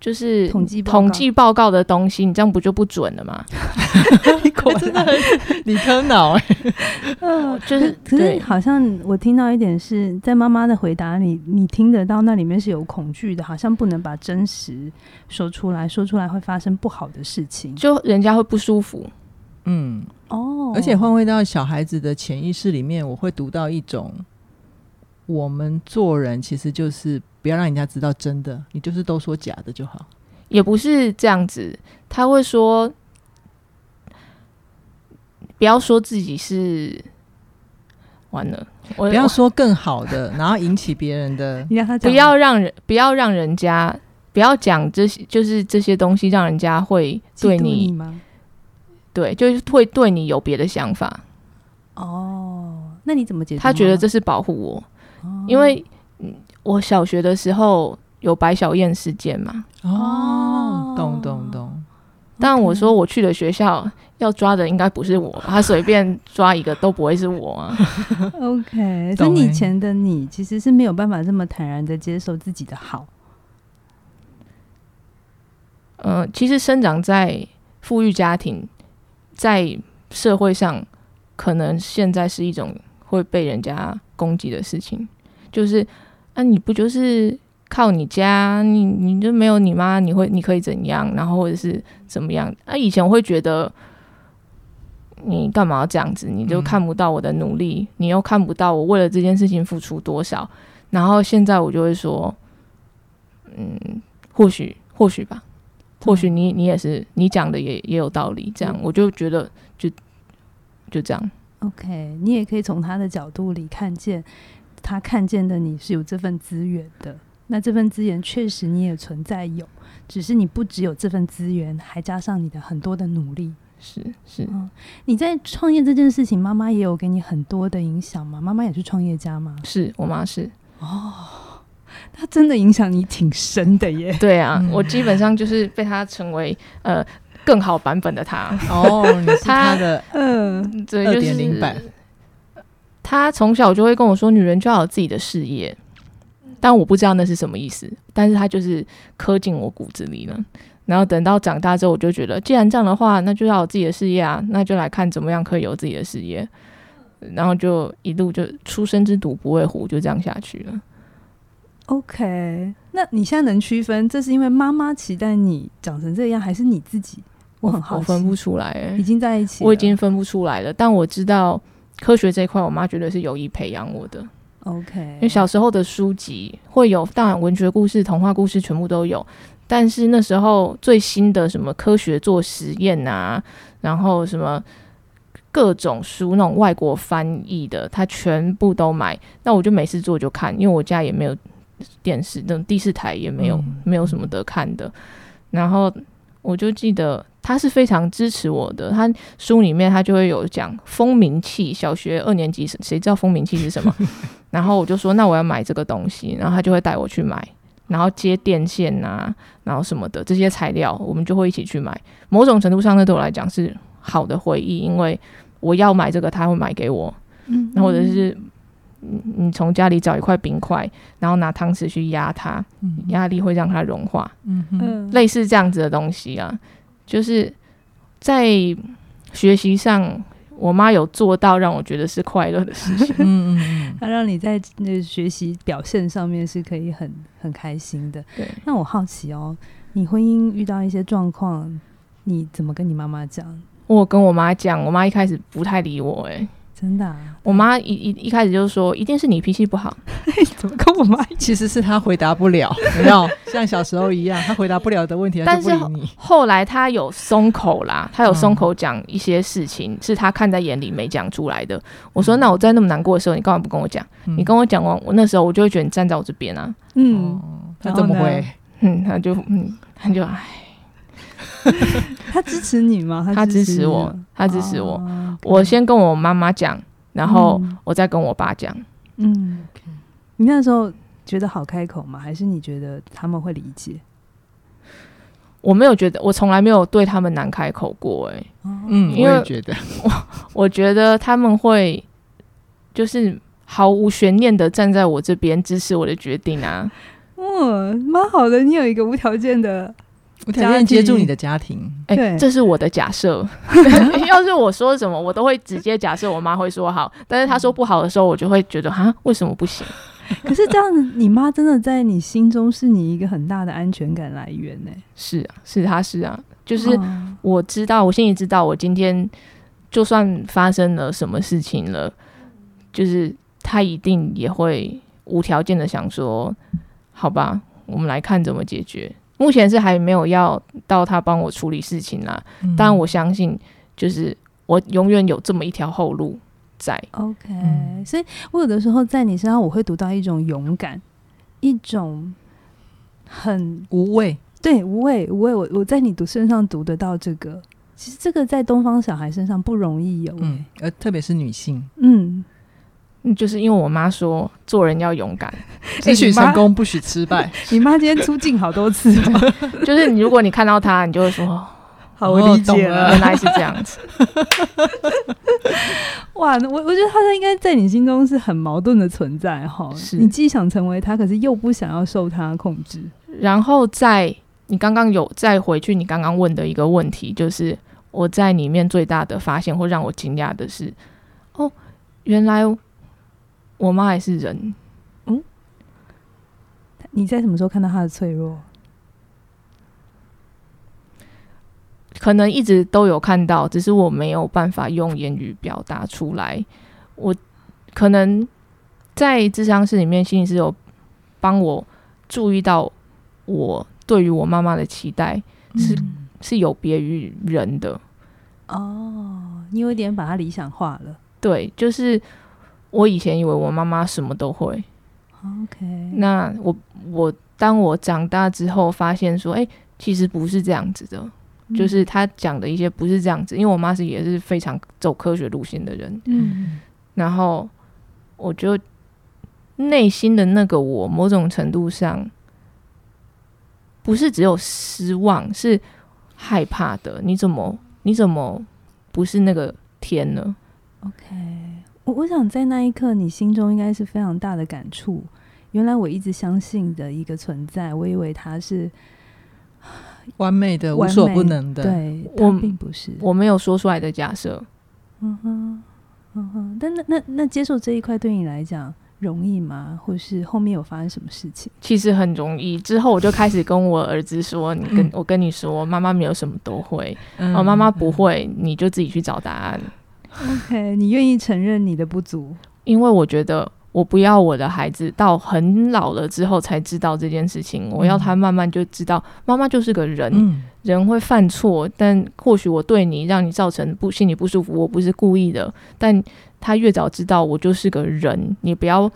就是统计统计报告的东西，你这样不就不准了吗？你果真的很理科脑哎，嗯，就是，可是好像我听到一点是在妈妈的回答里，你听得到那里面是有恐惧的，好像不能把真实说出来，说出来会发生不好的事情，就人家会不舒服。嗯，哦，而且换位到小孩子的潜意识里面，我会读到一种，我们做人其实就是。不要让人家知道真的，你就是都说假的就好。也不是这样子，他会说，不要说自己是完了，我不要说更好的，然后引起别人的。你让他，不要让人，不要让人家，不要讲这些，就是这些东西，让人家会对你，你吗？对，就是会对你有别的想法。哦，那你怎么解释？他觉得这是保护我，哦、因为。我小学的时候有白小燕事件嘛？哦，懂懂懂。但我说我去的学校要抓的应该不是我，他随便抓一个都不会是我啊。OK，所以你以前的你其实是没有办法这么坦然的接受自己的好。呃，其实生长在富裕家庭，在社会上可能现在是一种会被人家攻击的事情，就是。那、啊、你不就是靠你家？你你就没有你妈？你会你可以怎样？然后或者是怎么样？啊，以前我会觉得你干嘛要这样子？你就看不到我的努力，嗯、你又看不到我为了这件事情付出多少。然后现在我就会说，嗯，或许或许吧，或许你你也是你讲的也也有道理。这样、嗯、我就觉得就就这样。OK，你也可以从他的角度里看见。他看见的你是有这份资源的，那这份资源确实你也存在有，只是你不只有这份资源，还加上你的很多的努力。是是，嗯，你在创业这件事情，妈妈也有给你很多的影响吗？妈妈也是创业家吗？是我妈是哦，她真的影响你挺深的耶。对啊，嗯、我基本上就是被她成为呃更好版本的他 哦，你是她的嗯二点零版。他从小就会跟我说，女人就要有自己的事业，但我不知道那是什么意思。但是他就是刻进我骨子里了。然后等到长大之后，我就觉得，既然这样的话，那就要有自己的事业啊，那就来看怎么样可以有自己的事业。然后就一路就出生之犊不畏虎，就这样下去了。OK，那你现在能区分，这是因为妈妈期待你长成这样，还是你自己？我很好奇，我分不出来、欸，已经在一起，我已经分不出来了。但我知道。科学这一块，我妈绝对是有意培养我的。OK，因为小时候的书籍会有，当然文学故事、童话故事全部都有。但是那时候最新的什么科学做实验啊，然后什么各种书，那种外国翻译的，他全部都买。那我就没事做就看，因为我家也没有电视，那种第四台也没有，嗯、没有什么得看的。然后我就记得。他是非常支持我的，他书里面他就会有讲蜂鸣器，小学二年级谁知道蜂鸣器是什么？然后我就说那我要买这个东西，然后他就会带我去买，然后接电线啊，然后什么的这些材料，我们就会一起去买。某种程度上，那对我来讲是好的回忆，因为我要买这个，他会买给我。嗯，然后或者是你从家里找一块冰块，然后拿汤匙去压它，压力会让它融化。嗯嗯，类似这样子的东西啊。就是在学习上，我妈有做到让我觉得是快乐的事情。嗯嗯嗯，她让你在那学习表现上面是可以很 很开心的。对，那我好奇哦，你婚姻遇到一些状况，你怎么跟你妈妈讲？我跟我妈讲，我妈一开始不太理我，欸，哎。真的、啊，我妈一一一开始就是说，一定是你脾气不好。怎么跟我妈？其实是她回答不了，没有？像小时候一样，她回答不了的问题，她就不理你。后来她有松口啦，她有松口讲一些事情，嗯、是她看在眼里没讲出来的。我说，那我在那么难过的时候，你干嘛不跟我讲？嗯、你跟我讲完，我那时候我就会觉得你站在我这边啊。嗯，她怎么会？嗯，她就嗯，她就唉。他支持你吗？他支持我，他支持我。我先跟我妈妈讲，然后我再跟我爸讲。嗯、你那时候觉得好开口吗？还是你觉得他们会理解？我没有觉得，我从来没有对他们难开口过、欸。哎，嗯，因为我也觉得，我我觉得他们会就是毫无悬念的站在我这边支持我的决定啊。嗯，蛮好的，你有一个无条件的。无条件接住你的家庭，哎、欸，这是我的假设。要是我说什么，我都会直接假设我妈会说好，但是她说不好的时候，我就会觉得哈，为什么不行？可是这样子，你妈真的在你心中是你一个很大的安全感来源呢？是啊，是她是啊，就是我知道，我心里知道，我今天就算发生了什么事情了，就是她一定也会无条件的想说，好吧，我们来看怎么解决。目前是还没有要到他帮我处理事情啦，嗯、但我相信，就是我永远有这么一条后路在。OK，、嗯、所以我有的时候在你身上，我会读到一种勇敢，一种很无畏，对，无畏无畏。我我在你读身上读得到这个，其实这个在东方小孩身上不容易有、欸，嗯，而特别是女性，嗯。嗯，就是因为我妈说做人要勇敢，只许成功不许失败。你妈今天出镜好多次，就是你如果你看到她，你就会说好，我理解了，原来是这样子。哇，我我觉得她应该在你心中是很矛盾的存在哈。是你既想成为她，可是又不想要受她控制。然后在你刚刚有再回去，你刚刚问的一个问题，就是我在里面最大的发现或让我惊讶的是，哦，原来。我妈还是人，嗯？你在什么时候看到她的脆弱？可能一直都有看到，只是我没有办法用言语表达出来。我可能在智商室里面，心理师有帮我注意到，我对于我妈妈的期待是、嗯、是有别于人的。哦，你有点把它理想化了。对，就是。我以前以为我妈妈什么都会，OK。那我我当我长大之后，发现说，哎、欸，其实不是这样子的，嗯、就是他讲的一些不是这样子。因为我妈是也是非常走科学路线的人，嗯。然后我就内心的那个我，某种程度上不是只有失望，是害怕的。你怎么你怎么不是那个天呢？OK。我我想在那一刻，你心中应该是非常大的感触。原来我一直相信的一个存在，我以为他是 完美的、无所不能的。对，我并不是，我没有说出来的假设。嗯哼，嗯哼。但那那那接受这一块对你来讲容易吗？或是后面有发生什么事情？其实很容易。之后我就开始跟我儿子说：“你跟 我跟你说，妈妈没有什么都会，嗯、哦，妈妈不会，你就自己去找答案。” OK，你愿意承认你的不足？因为我觉得我不要我的孩子到很老了之后才知道这件事情，嗯、我要他慢慢就知道，妈妈就是个人，嗯、人会犯错，但或许我对你让你造成不心里不舒服，我不是故意的。但他越早知道我就是个人，你不要，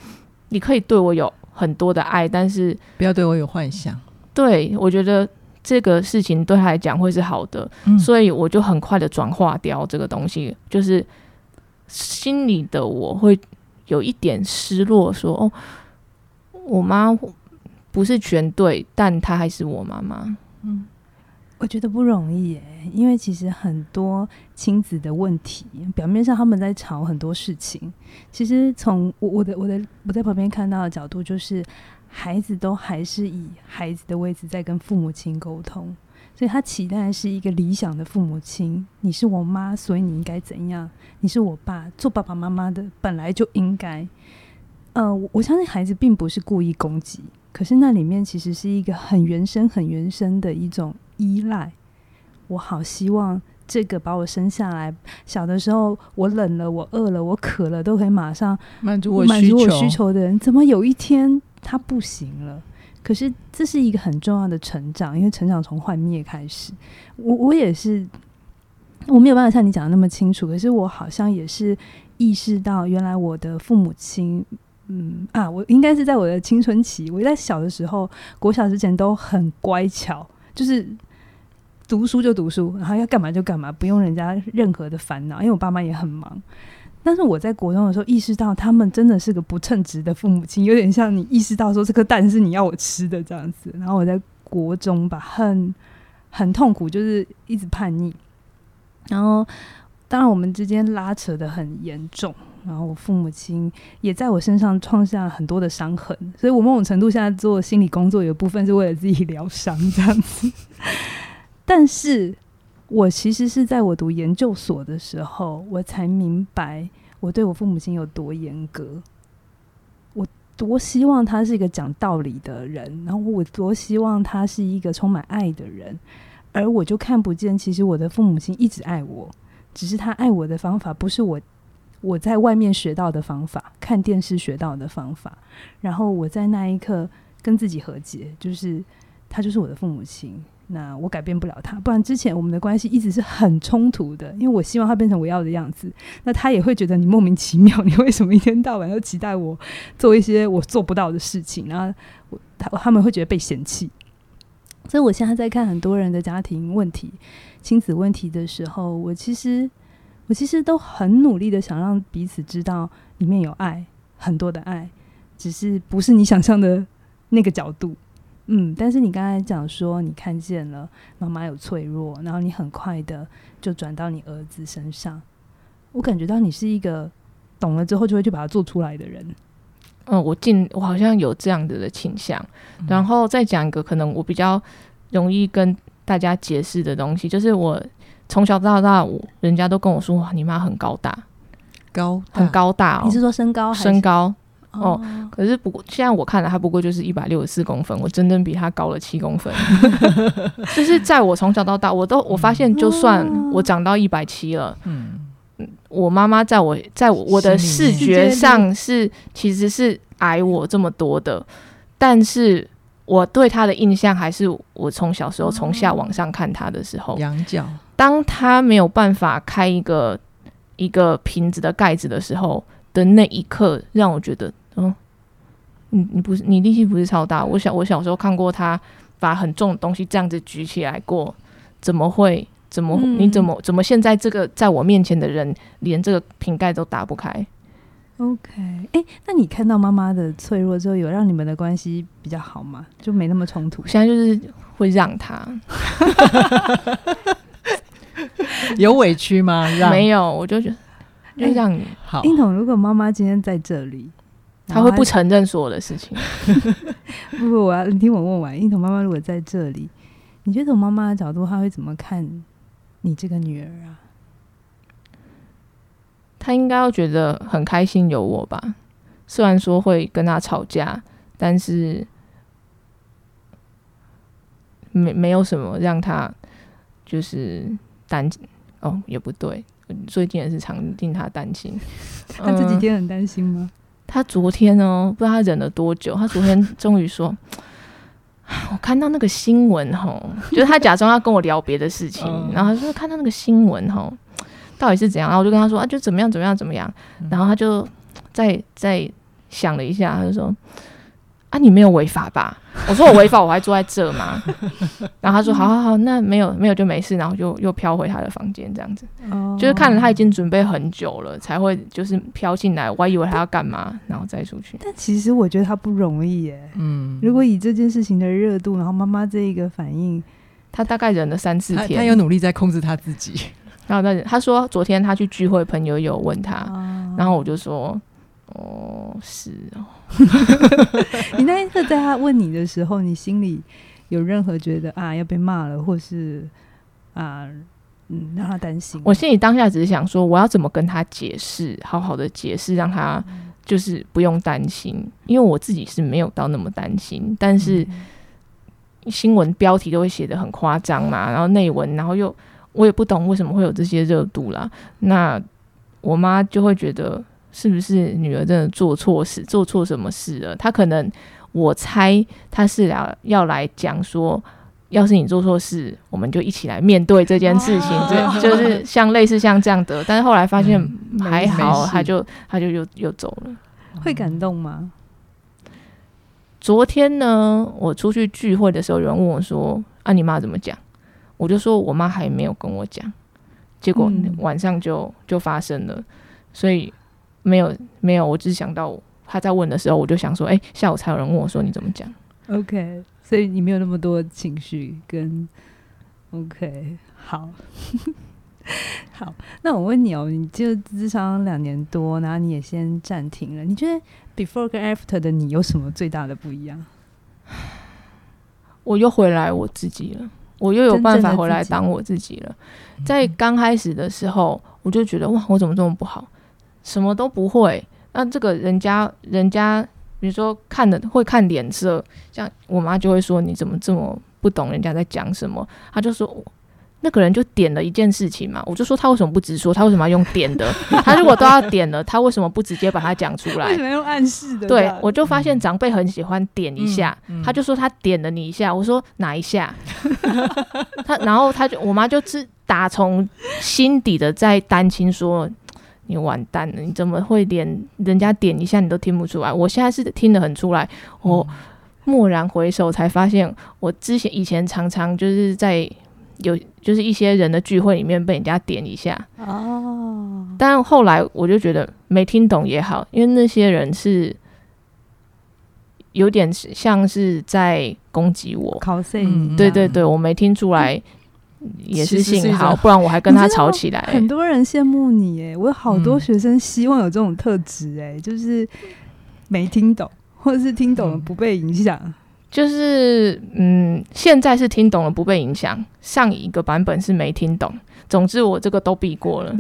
你可以对我有很多的爱，但是不要对我有幻想。对，我觉得。这个事情对他来讲会是好的，嗯、所以我就很快的转化掉这个东西，就是心里的我会有一点失落说，说哦，我妈不是全对，但她还是我妈妈。嗯，我觉得不容易耶，因为其实很多亲子的问题，表面上他们在吵很多事情，其实从我我的我的我在旁边看到的角度就是。孩子都还是以孩子的位置在跟父母亲沟通，所以他期待是一个理想的父母亲。你是我妈，所以你应该怎样？你是我爸，做爸爸妈妈的本来就应该。呃，我相信孩子并不是故意攻击，可是那里面其实是一个很原生、很原生的一种依赖。我好希望这个把我生下来，小的时候我冷了、我饿了、我渴了，都可以马上满足我满足我需求的人，怎么有一天他不行了？可是这是一个很重要的成长，因为成长从幻灭开始。我我也是，我没有办法像你讲的那么清楚，可是我好像也是意识到，原来我的父母亲。嗯啊，我应该是在我的青春期，我在小的时候，国小之前都很乖巧，就是读书就读书，然后要干嘛就干嘛，不用人家任何的烦恼。因为我爸妈也很忙，但是我在国中的时候意识到，他们真的是个不称职的父母亲，有点像你意识到说这颗蛋是你要我吃的这样子。然后我在国中吧，很很痛苦，就是一直叛逆。然后当然我们之间拉扯得很严重。然后我父母亲也在我身上创下很多的伤痕，所以我某种程度现在做心理工作，有部分是为了自己疗伤这样子。但是我其实是在我读研究所的时候，我才明白我对我父母亲有多严格，我多希望他是一个讲道理的人，然后我多希望他是一个充满爱的人，而我就看不见，其实我的父母亲一直爱我，只是他爱我的方法不是我。我在外面学到的方法，看电视学到的方法，然后我在那一刻跟自己和解，就是他就是我的父母亲，那我改变不了他，不然之前我们的关系一直是很冲突的，因为我希望他变成我要的样子，那他也会觉得你莫名其妙，你为什么一天到晚都期待我做一些我做不到的事情，然后我他他们会觉得被嫌弃，所以我现在在看很多人的家庭问题、亲子问题的时候，我其实。我其实都很努力的想让彼此知道里面有爱，很多的爱，只是不是你想象的那个角度。嗯，但是你刚才讲说你看见了妈妈有脆弱，然后你很快的就转到你儿子身上，我感觉到你是一个懂了之后就会去把它做出来的人。嗯，我进我好像有这样子的倾向，然后再讲一个可能我比较容易跟大家解释的东西，就是我。从小到大，我人家都跟我说：“哇，你妈很高大，高很高大哦。”你是说身高？身高哦，哦。可是不过现在我看了，他不过就是一百六十四公分，我真正比他高了七公分。就是在我从小到大，我都我发现，就算我长到一百七了，嗯，我妈妈在我在我的视觉上是其实是矮我这么多的，但是。我对他的印象还是我从小时候从下往上看他的时候，仰角。当他没有办法开一个一个瓶子的盖子的时候的那一刻，让我觉得，嗯，你你不是你力气不是超大。我小我小时候看过他把很重的东西这样子举起来过，怎么会？怎么？你怎么？怎么现在这个在我面前的人连这个瓶盖都打不开？OK，哎、欸，那你看到妈妈的脆弱之后，有让你们的关系比较好吗？就没那么冲突？现在就是会让他，有委屈吗？让没有，我就觉得就让你、欸、好。英彤，如果妈妈今天在这里，他会不承认所有的事情。不不，我要你听我问完。英彤妈妈如果在这里，你觉得从妈妈的角度，她会怎么看你这个女儿啊？她应该要觉得很开心有我吧，虽然说会跟她吵架，但是没没有什么让她就是担哦，也不对，最近也是常令她担心。她这几天很担心吗？嗯，他昨天呢，不知道他忍了多久，他昨天终于说，我看到那个新闻吼，就是他假装要跟我聊别的事情，嗯，然后他说看到那个新闻吼。到底是怎样？然后我就跟他说啊，就怎么样，怎么样，怎么样。然后他就再再想了一下，他就说啊，你没有违法吧？我说我违法，我还坐在这吗？然后他说好好好，那没有没有就没事。然后就又飘回他的房间，这样子。哦，就是看了他已经准备很久了，才会就是飘进来。我还以为他要干嘛，然后再出去。但其实我觉得他不容易耶。嗯，如果以这件事情的热度，然后妈妈这一个反应，他大概忍了三四天，他，他有努力在控制他自己。然后那他说昨天他去聚会，朋友有问他，哦、然后我就说哦是哦。你那一刻在他问你的时候，你心里有任何觉得啊要被骂了，或是啊嗯让他担心？我心里当下只是想说，我要怎么跟他解释，好好的解释，让他就是不用担心，因为我自己是没有到那么担心，但是新闻标题都会写得很夸张嘛，然后内文，然后又我也不懂为什么会有这些热度啦，那我妈就会觉得。是不是女儿真的做错事，做错什么事了？她可能，我猜她是要要来讲说，要是你做错事，我们就一起来面对这件事情，就就是像类似像这样的。但是后来发现还好，她就她就又又走了。会感动吗？昨天呢，我出去聚会的时候，有人问我说：“啊，你妈怎么讲？”我就说我妈还没有跟我讲，结果晚上就就发生了，所以。没有没有，我只是想到他在问的时候，我就想说，哎，下午才有人问我说你怎么讲？OK，所以你没有那么多情绪跟 OK，好 好，那我问你哦，你就智商两年多，然后你也先暂停了，你觉得 Before 跟 After 的你有什么最大的不一样？我又回来我自己了，我又有办法回来当我自己了。在刚开始的时候，我就觉得哇，我怎么这么不好？什么都不会，那这个人家人家，比如说看的会看脸色，像我妈就会说你怎么这么不懂人家在讲什么？她就说那个人就点了一件事情嘛，我就说他为什么不直说？他为什么要用点的？他如果都要点了，他为什么不直接把它讲出来？为什么用暗示的？对，我就发现长辈很喜欢点一下，他就说他点了你一下，我说哪一下？他然后他就我妈就是打从心底的在担心说。你完蛋了！你怎么会连人家点一下你都听不出来？我现在是听得很出来。我蓦然回首才发现，我之前以前常常就是在有就是一些人的聚会里面被人家点一下哦。但后来我就觉得没听懂也好，因为那些人是有点像是在攻击我。嗯，对对对，我没听出来。也是幸好，不然我还跟他吵起来。很多人羡慕你哎，我有好多学生希望有这种特质哎，就是没听懂，或者是听懂了不被影响。就是嗯，现在是听懂了不被影响，上一个版本是没听懂。总之我这个都避过了。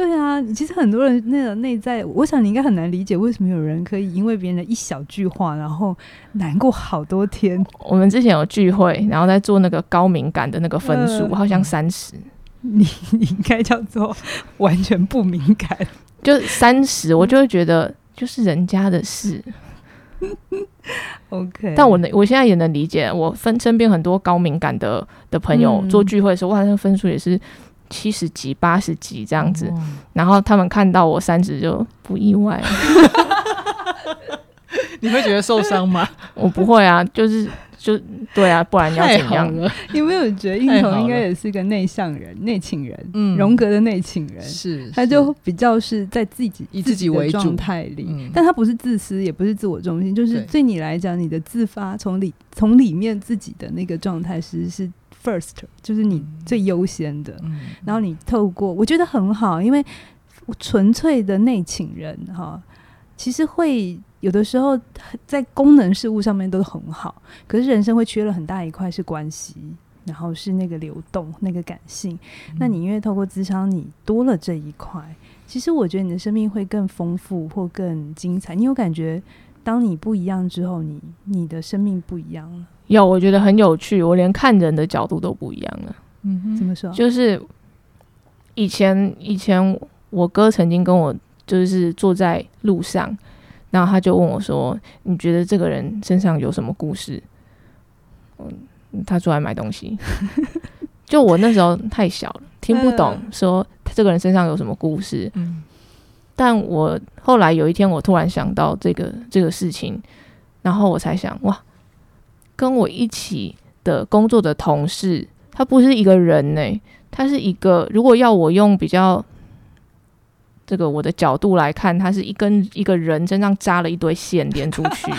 对啊，其实很多人那个内在，我想你应该很难理解，为什么有人可以因为别人的一小句话，然后难过好多天。我们之前有聚会，然后在做那个高敏感的那个分数，呃、好像三十。你你应该叫做完全不敏感，就三十，我就会觉得就是人家的事。OK，但我能，我现在也能理解，我分身边很多高敏感的的朋友、嗯、做聚会的时候，我好像分数也是。七十几、八十几这样子，哦、然后他们看到我三十就不意外。你会觉得受伤吗？我不会啊，就是就对啊，不然要怎样？你有没有觉得应彤应该也是一个内向人、内倾人？嗯，荣格的内倾人是，他就比较是在自己以自己为主状态里，嗯、但他不是自私，也不是自我中心，就是对你来讲，你的自发从里从里面自己的那个状态，其实是。First 就是你最优先的，嗯、然后你透过我觉得很好，因为纯粹的内请人哈，其实会有的时候在功能事物上面都很好，可是人生会缺了很大一块是关系，然后是那个流动、那个感性。嗯、那你因为透过智商，你多了这一块，其实我觉得你的生命会更丰富或更精彩。你有感觉，当你不一样之后，你你的生命不一样了。有，我觉得很有趣。我连看人的角度都不一样了。嗯哼，怎么说？就是以前，以前我哥曾经跟我，就是坐在路上，然后他就问我说：“你觉得这个人身上有什么故事？”嗯，他出来买东西。就我那时候太小了，听不懂说他这个人身上有什么故事。嗯，但我后来有一天，我突然想到这个这个事情，然后我才想，哇。跟我一起的工作的同事，他不是一个人呢、欸，他是一个。如果要我用比较这个我的角度来看，他是一根一个人身上扎了一堆线连出去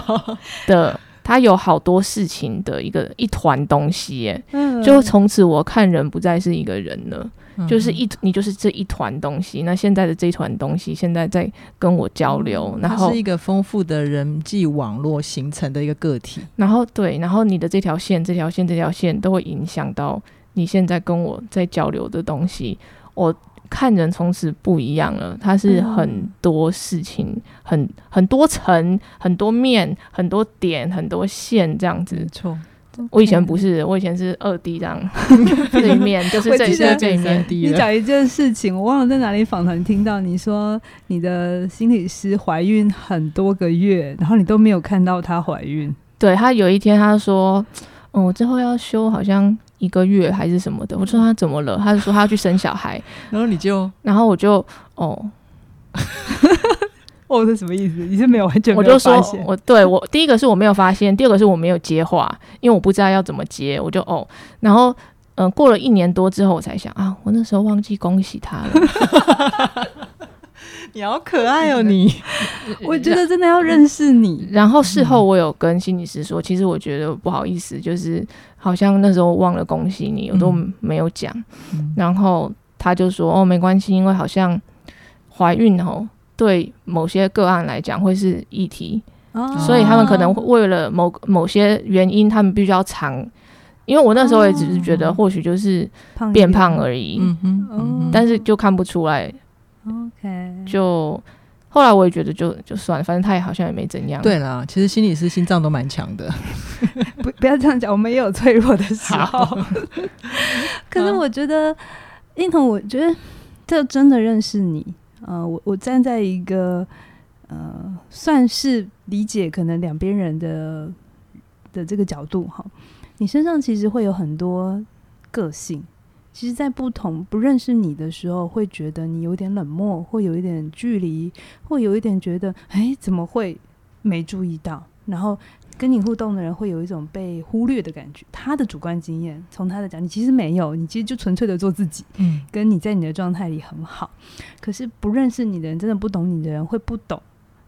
的，他有好多事情的一个一团东西。嗯，就从此我看人不再是一个人了。就是一，嗯、你就是这一团东西。那现在的这一团东西，现在在跟我交流，嗯、然后是一个丰富的人际网络形成的一个个体。然后对，然后你的这条线、这条线、这条线都会影响到你现在跟我在交流的东西。我看人从此不一样了，它是很多事情，嗯、很很多层、很多面、很多点、很多线这样子。没错。我以前不是，我以前是二 D 这样，这一面就是这一面，这一面。你讲一件事情，我忘了在哪里访谈听到你说，你的心理师怀孕很多个月，然后你都没有看到她怀孕。对，她有一天她说，嗯，我之后要休好像一个月还是什么的。我说她怎么了？她就说她要去生小孩，然后你就，然后我就哦。哦，是什么意思？你是没有完全？我就说，我对我第一个是我没有发现，第二个是我没有接话，因为我不知道要怎么接，我就哦，然后嗯、呃，过了一年多之后，我才想啊，我那时候忘记恭喜他了。你好可爱哦，你，我觉得真的要认识你。然后事后我有跟心理师说，其实我觉得不好意思，就是好像那时候忘了恭喜你，我都没有讲。嗯、然后他就说哦，没关系，因为好像怀孕哦。对某些个案来讲会是议题，哦、所以他们可能为了某某些原因，他们必须要藏。因为我那时候也只是觉得，或许就是变胖而已，嗯嗯、但是就看不出来。OK，就后来我也觉得就就算了，反正他也好像也没怎样。对啦，其实心理师心脏都蛮强的，不不要这样讲，我们也有脆弱的时候。可是我觉得，英彤，我觉得这真的认识你。呃，我我站在一个呃，算是理解可能两边人的的这个角度哈，你身上其实会有很多个性，其实，在不同不认识你的时候，会觉得你有点冷漠，会有一点距离，会有一点觉得，哎，怎么会没注意到？然后。跟你互动的人会有一种被忽略的感觉，他的主观经验，从他的讲，你其实没有，你其实就纯粹的做自己，嗯，跟你在你的状态里很好。可是不认识你的人，真的不懂你的人会不懂，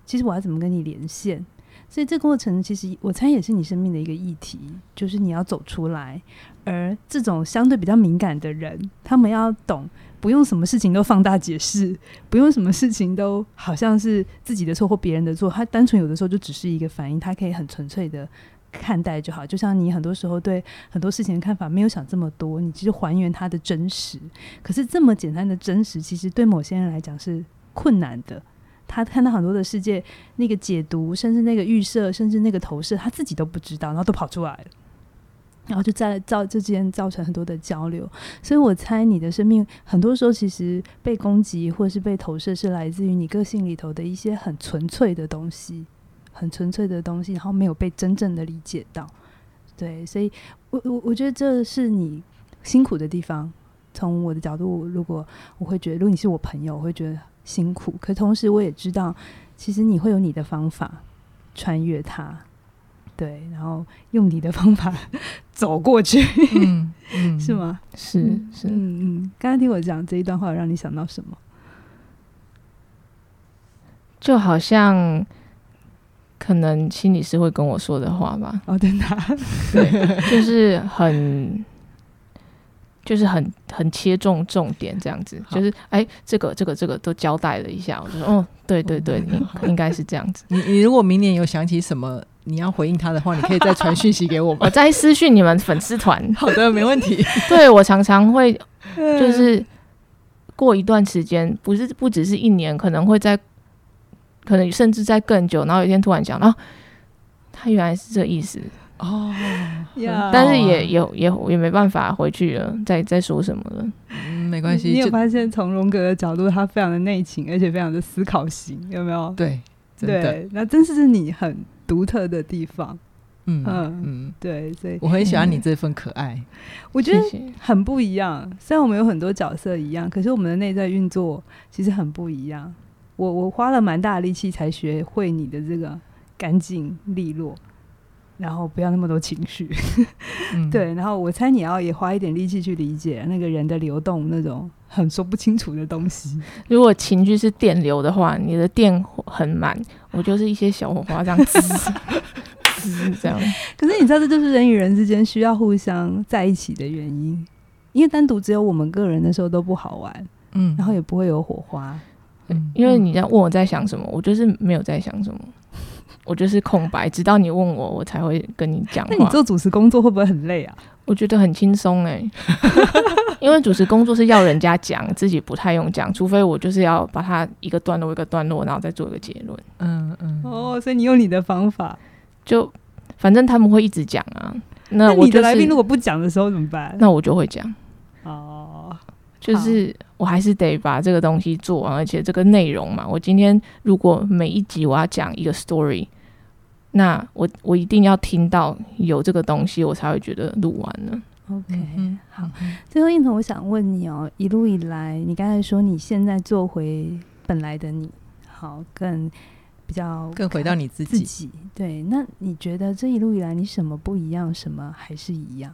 其实我要怎么跟你连线？所以这过程其实我猜也是你生命的一个议题，就是你要走出来。而这种相对比较敏感的人，他们要懂。不用什么事情都放大解释，不用什么事情都好像是自己的错或别人的错，他单纯有的时候就只是一个反应，他可以很纯粹的看待就好。就像你很多时候对很多事情的看法没有想这么多，你其实还原它的真实。可是这么简单的真实，其实对某些人来讲是困难的。他看到很多的世界，那个解读，甚至那个预设，甚至那个投射，他自己都不知道，然后都跑出来了。然后就在造之间造成很多的交流，所以我猜你的生命很多时候其实被攻击或是被投射，是来自于你个性里头的一些很纯粹的东西，很纯粹的东西，然后没有被真正的理解到。对，所以我我我觉得这是你辛苦的地方。从我的角度，如果我会觉得，如果你是我朋友，我会觉得辛苦。可同时，我也知道，其实你会有你的方法穿越它。对，然后用你的方法 走过去，嗯嗯、是吗？是是，嗯嗯。刚刚听我讲这一段话，让你想到什么？就好像可能心理师会跟我说的话吧。哦，真的，对，就是很。就是很很切中重点这样子，就是哎，这个这个这个都交代了一下，我就说哦，对对对，应 应该是这样子。你你如果明年有想起什么你要回应他的话，你可以再传讯息给我们，我再私讯你们粉丝团。好的，没问题。对，我常常会就是过一段时间，不是不只是一年，可能会在，可能甚至在更久，然后有一天突然讲，哦，他原来是这意思。哦，但是也有也也没办法回去了，再再说什么了？嗯，没关系。你有发现从荣格的角度，他非常的内倾，而且非常的思考型，有没有？对，对，那真是你很独特的地方。嗯嗯嗯，对，所以我很喜欢你这份可爱。我觉得很不一样。虽然我们有很多角色一样，可是我们的内在运作其实很不一样。我我花了蛮大的力气才学会你的这个干净利落。然后不要那么多情绪，嗯、对。然后我猜你要也花一点力气去理解那个人的流动，那种很说不清楚的东西。如果情绪是电流的话，你的电很满，我就是一些小火花这样子。滋这样。可是你知道，这就是人与人之间需要互相在一起的原因，因为单独只有我们个人的时候都不好玩，嗯，然后也不会有火花，嗯，因为你在问我在想什么，我就是没有在想什么。我就是空白，直到你问我，我才会跟你讲。那你做主持工作会不会很累啊？我觉得很轻松哎，因为主持工作是要人家讲，自己不太用讲，除非我就是要把它一个段落一个段落，然后再做一个结论。嗯嗯。哦，所以你用你的方法，就反正他们会一直讲啊。那我、就是、你的来宾如果不讲的时候怎么办？那我就会讲。哦，就是我还是得把这个东西做完，而且这个内容嘛，我今天如果每一集我要讲一个 story。那我我一定要听到有这个东西，我才会觉得录完了。OK，嗯，好。最后，印彤，我想问你哦，一路以来，你刚才说你现在做回本来的你，好，更比较更回到你自己。自己对，那你觉得这一路以来你什么不一样，什么还是一样？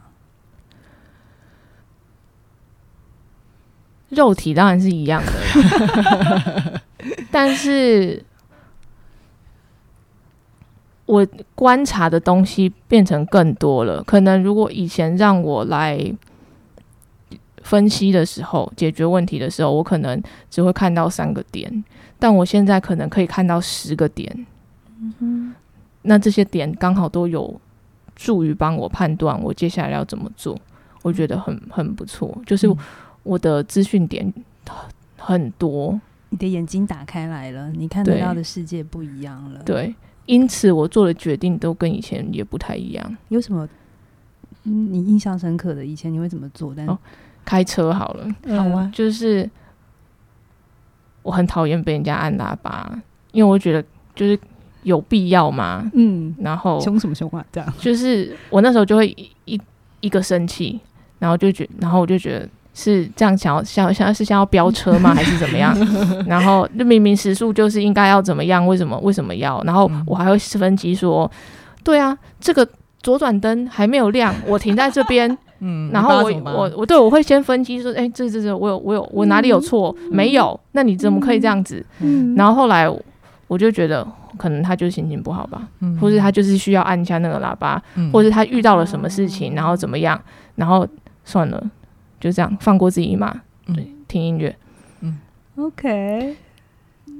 肉体当然是一样的，但是。我观察的东西变成更多了。可能如果以前让我来分析的时候，解决问题的时候，我可能只会看到三个点，但我现在可能可以看到十个点。嗯哼，那这些点刚好都有助于帮我判断我接下来要怎么做，我觉得很很不错。就是我的资讯点很多，你的眼睛打开来了，你看得到的世界不一样了。对。因此，我做的决定都跟以前也不太一样。有什么你印象深刻的？以前你会怎么做？但、哦、开车好了，好啊、嗯，就是我很讨厌被人家按喇叭，因为我觉得就是有必要吗？嗯，然后凶什么凶啊？这样就是我那时候就会一一,一个生气，然后就觉，然后我就觉得。是这样想要想想要是想要飙车吗？还是怎么样？然后就明明时速就是应该要怎么样？为什么为什么要？然后我还会分析说，对啊，这个左转灯还没有亮，我停在这边。嗯，然后我我我对我会先分析说，哎，这这这我有我有我哪里有错？没有？那你怎么可以这样子？然后后来我就觉得，可能他就心情不好吧，或是他就是需要按一下那个喇叭，或是他遇到了什么事情，然后怎么样？然后算了。就这样放过自己嘛，对，嗯、听音乐，嗯，OK，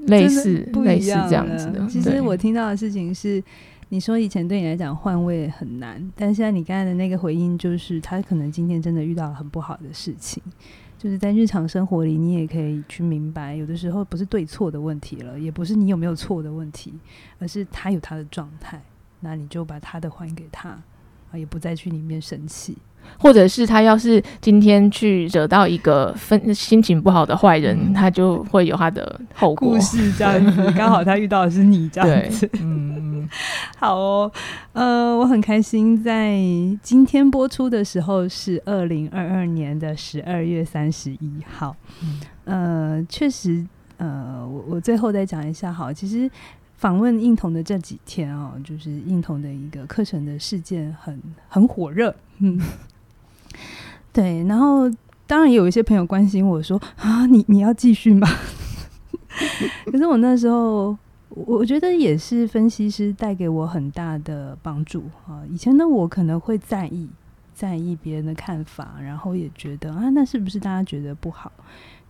类似类似这样子的。其实我听到的事情是，你说以前对你来讲换位很难，但现在你刚才的那个回应就是，他可能今天真的遇到了很不好的事情，就是在日常生活里，你也可以去明白，有的时候不是对错的问题了，也不是你有没有错的问题，而是他有他的状态，那你就把他的还给他，啊，也不再去里面生气。或者是他要是今天去惹到一个分心情不好的坏人，嗯、他就会有他的后果。故事这样子，刚好他遇到的是你这样子。嗯，好哦，呃，我很开心，在今天播出的时候是二零二二年的十二月三十一号。嗯、呃，确实，呃，我我最后再讲一下，好，其实。访问印彤的这几天哦，就是印彤的一个课程的事件很很火热，嗯，对。然后当然也有一些朋友关心我说啊，你你要继续吗？可是我那时候，我觉得也是分析师带给我很大的帮助啊。以前的我可能会在意在意别人的看法，然后也觉得啊，那是不是大家觉得不好？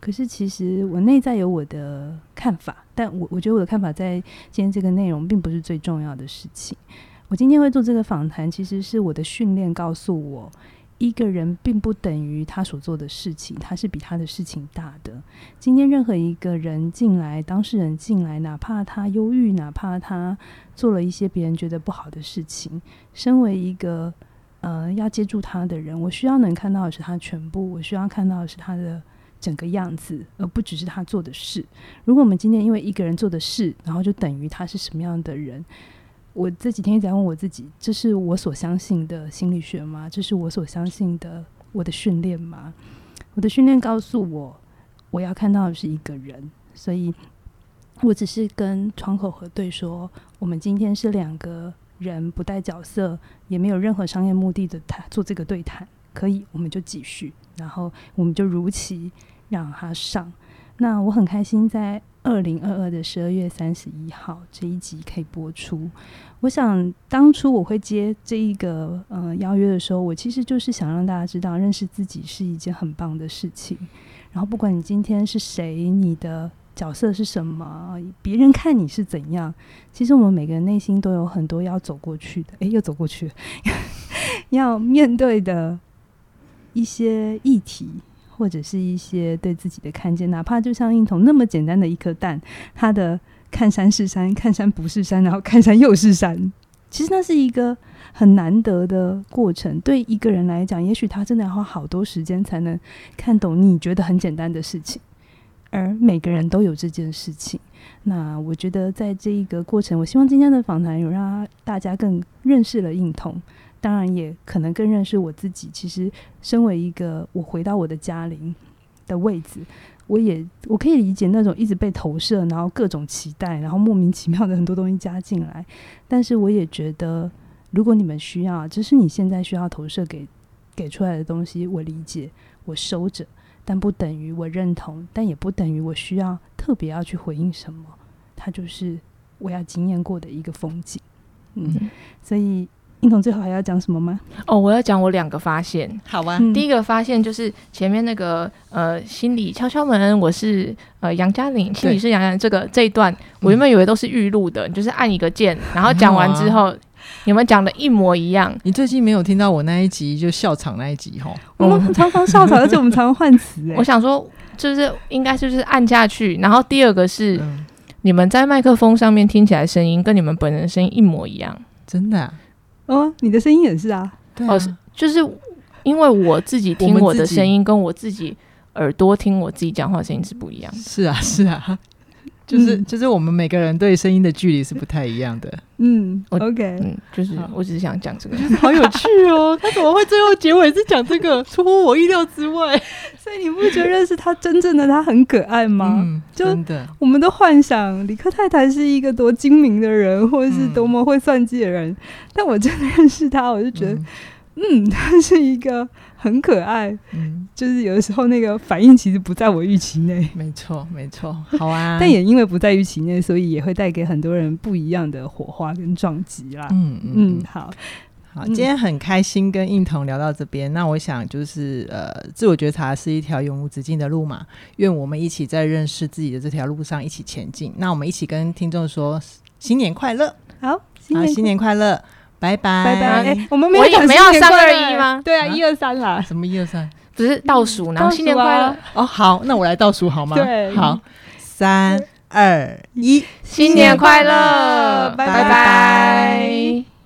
可是其实我内在有我的看法，但我我觉得我的看法在今天这个内容并不是最重要的事情。我今天会做这个访谈，其实是我的训练告诉我，一个人并不等于他所做的事情，他是比他的事情大的。今天任何一个人进来，当事人进来，哪怕他忧郁，哪怕他做了一些别人觉得不好的事情，身为一个呃要接住他的人，我需要能看到的是他全部，我需要看到的是他的。整个样子，而不只是他做的事。如果我们今天因为一个人做的事，然后就等于他是什么样的人，我这几天一直在问我自己：这是我所相信的心理学吗？这是我所相信的我的训练吗？我的训练告诉我，我要看到的是一个人，所以我只是跟窗口核对说：我们今天是两个人，不带角色，也没有任何商业目的的谈做这个对谈。可以，我们就继续，然后我们就如期让他上。那我很开心，在二零二二的十二月三十一号这一集可以播出。我想当初我会接这一个呃邀约的时候，我其实就是想让大家知道，认识自己是一件很棒的事情。然后不管你今天是谁，你的角色是什么，别人看你是怎样，其实我们每个人内心都有很多要走过去的，诶，又走过去，要面对的一些议题。或者是一些对自己的看见，哪怕就像印童那么简单的一颗蛋，它的看山是山，看山不是山，然后看山又是山，其实那是一个很难得的过程。对一个人来讲，也许他真的要花好多时间才能看懂你觉得很简单的事情，而每个人都有这件事情。那我觉得在这一个过程，我希望今天的访谈有让大家更认识了印童。当然，也可能更认识我自己。其实，身为一个我回到我的家里的位置，我也我可以理解那种一直被投射，然后各种期待，然后莫名其妙的很多东西加进来。但是，我也觉得，如果你们需要，这是你现在需要投射给给出来的东西，我理解，我收着，但不等于我认同，但也不等于我需要特别要去回应什么。它就是我要经验过的一个风景。嗯，嗯所以。印童最后还要讲什么吗？哦，我要讲我两个发现。好吧，第一个发现就是前面那个呃，心理敲敲门，我是呃杨嘉玲，心理是杨洋。这个这一段，我原本以为都是预录的，嗯、就是按一个键，然后讲完之后，啊、你们讲的一模一样。你最近没有听到我那一集就笑场那一集吼？我们常常笑场，而且我们常常换词。我想说，就是应该就是按下去，然后第二个是、嗯、你们在麦克风上面听起来声音跟你们本人声音一模一样，真的、啊。哦，你的声音也是啊，对啊，哦，就是因为我自己听我的声音，跟我自己耳朵听我自己讲话的声音是不一样。是啊，是啊，就是、嗯、就是我们每个人对声音的距离是不太一样的。嗯，OK，嗯，就是我只是想讲这个，好有趣哦。他怎么会最后结尾是讲这个？出乎我意料之外。所以你不觉得是他真正的他很可爱吗？嗯，真的。我们都幻想李克太太是一个多精明的人，或者是多么会算计的人。嗯、但我真的认识他，我就觉得，嗯，嗯，他是一个很可爱。嗯，就是有的时候那个反应其实不在我预期内。没错，没错。好啊。但也因为不在预期内，所以也会带给很多人不一样的火花跟撞击啦。嗯嗯，嗯，好。好，今天很开心跟应彤聊到这边。嗯、那我想就是呃，自我觉察是一条永无止境的路嘛。愿我们一起在认识自己的这条路上一起前进。那我们一起跟听众说新年快乐，好，新年快乐，拜拜拜拜。欸、我们没有讲没有三二一吗？对啊，一二三啦。什么一二三？只是倒数，然后新年快乐。哦，好，那我来倒数好吗？对，好，三二一，新年快乐，拜拜。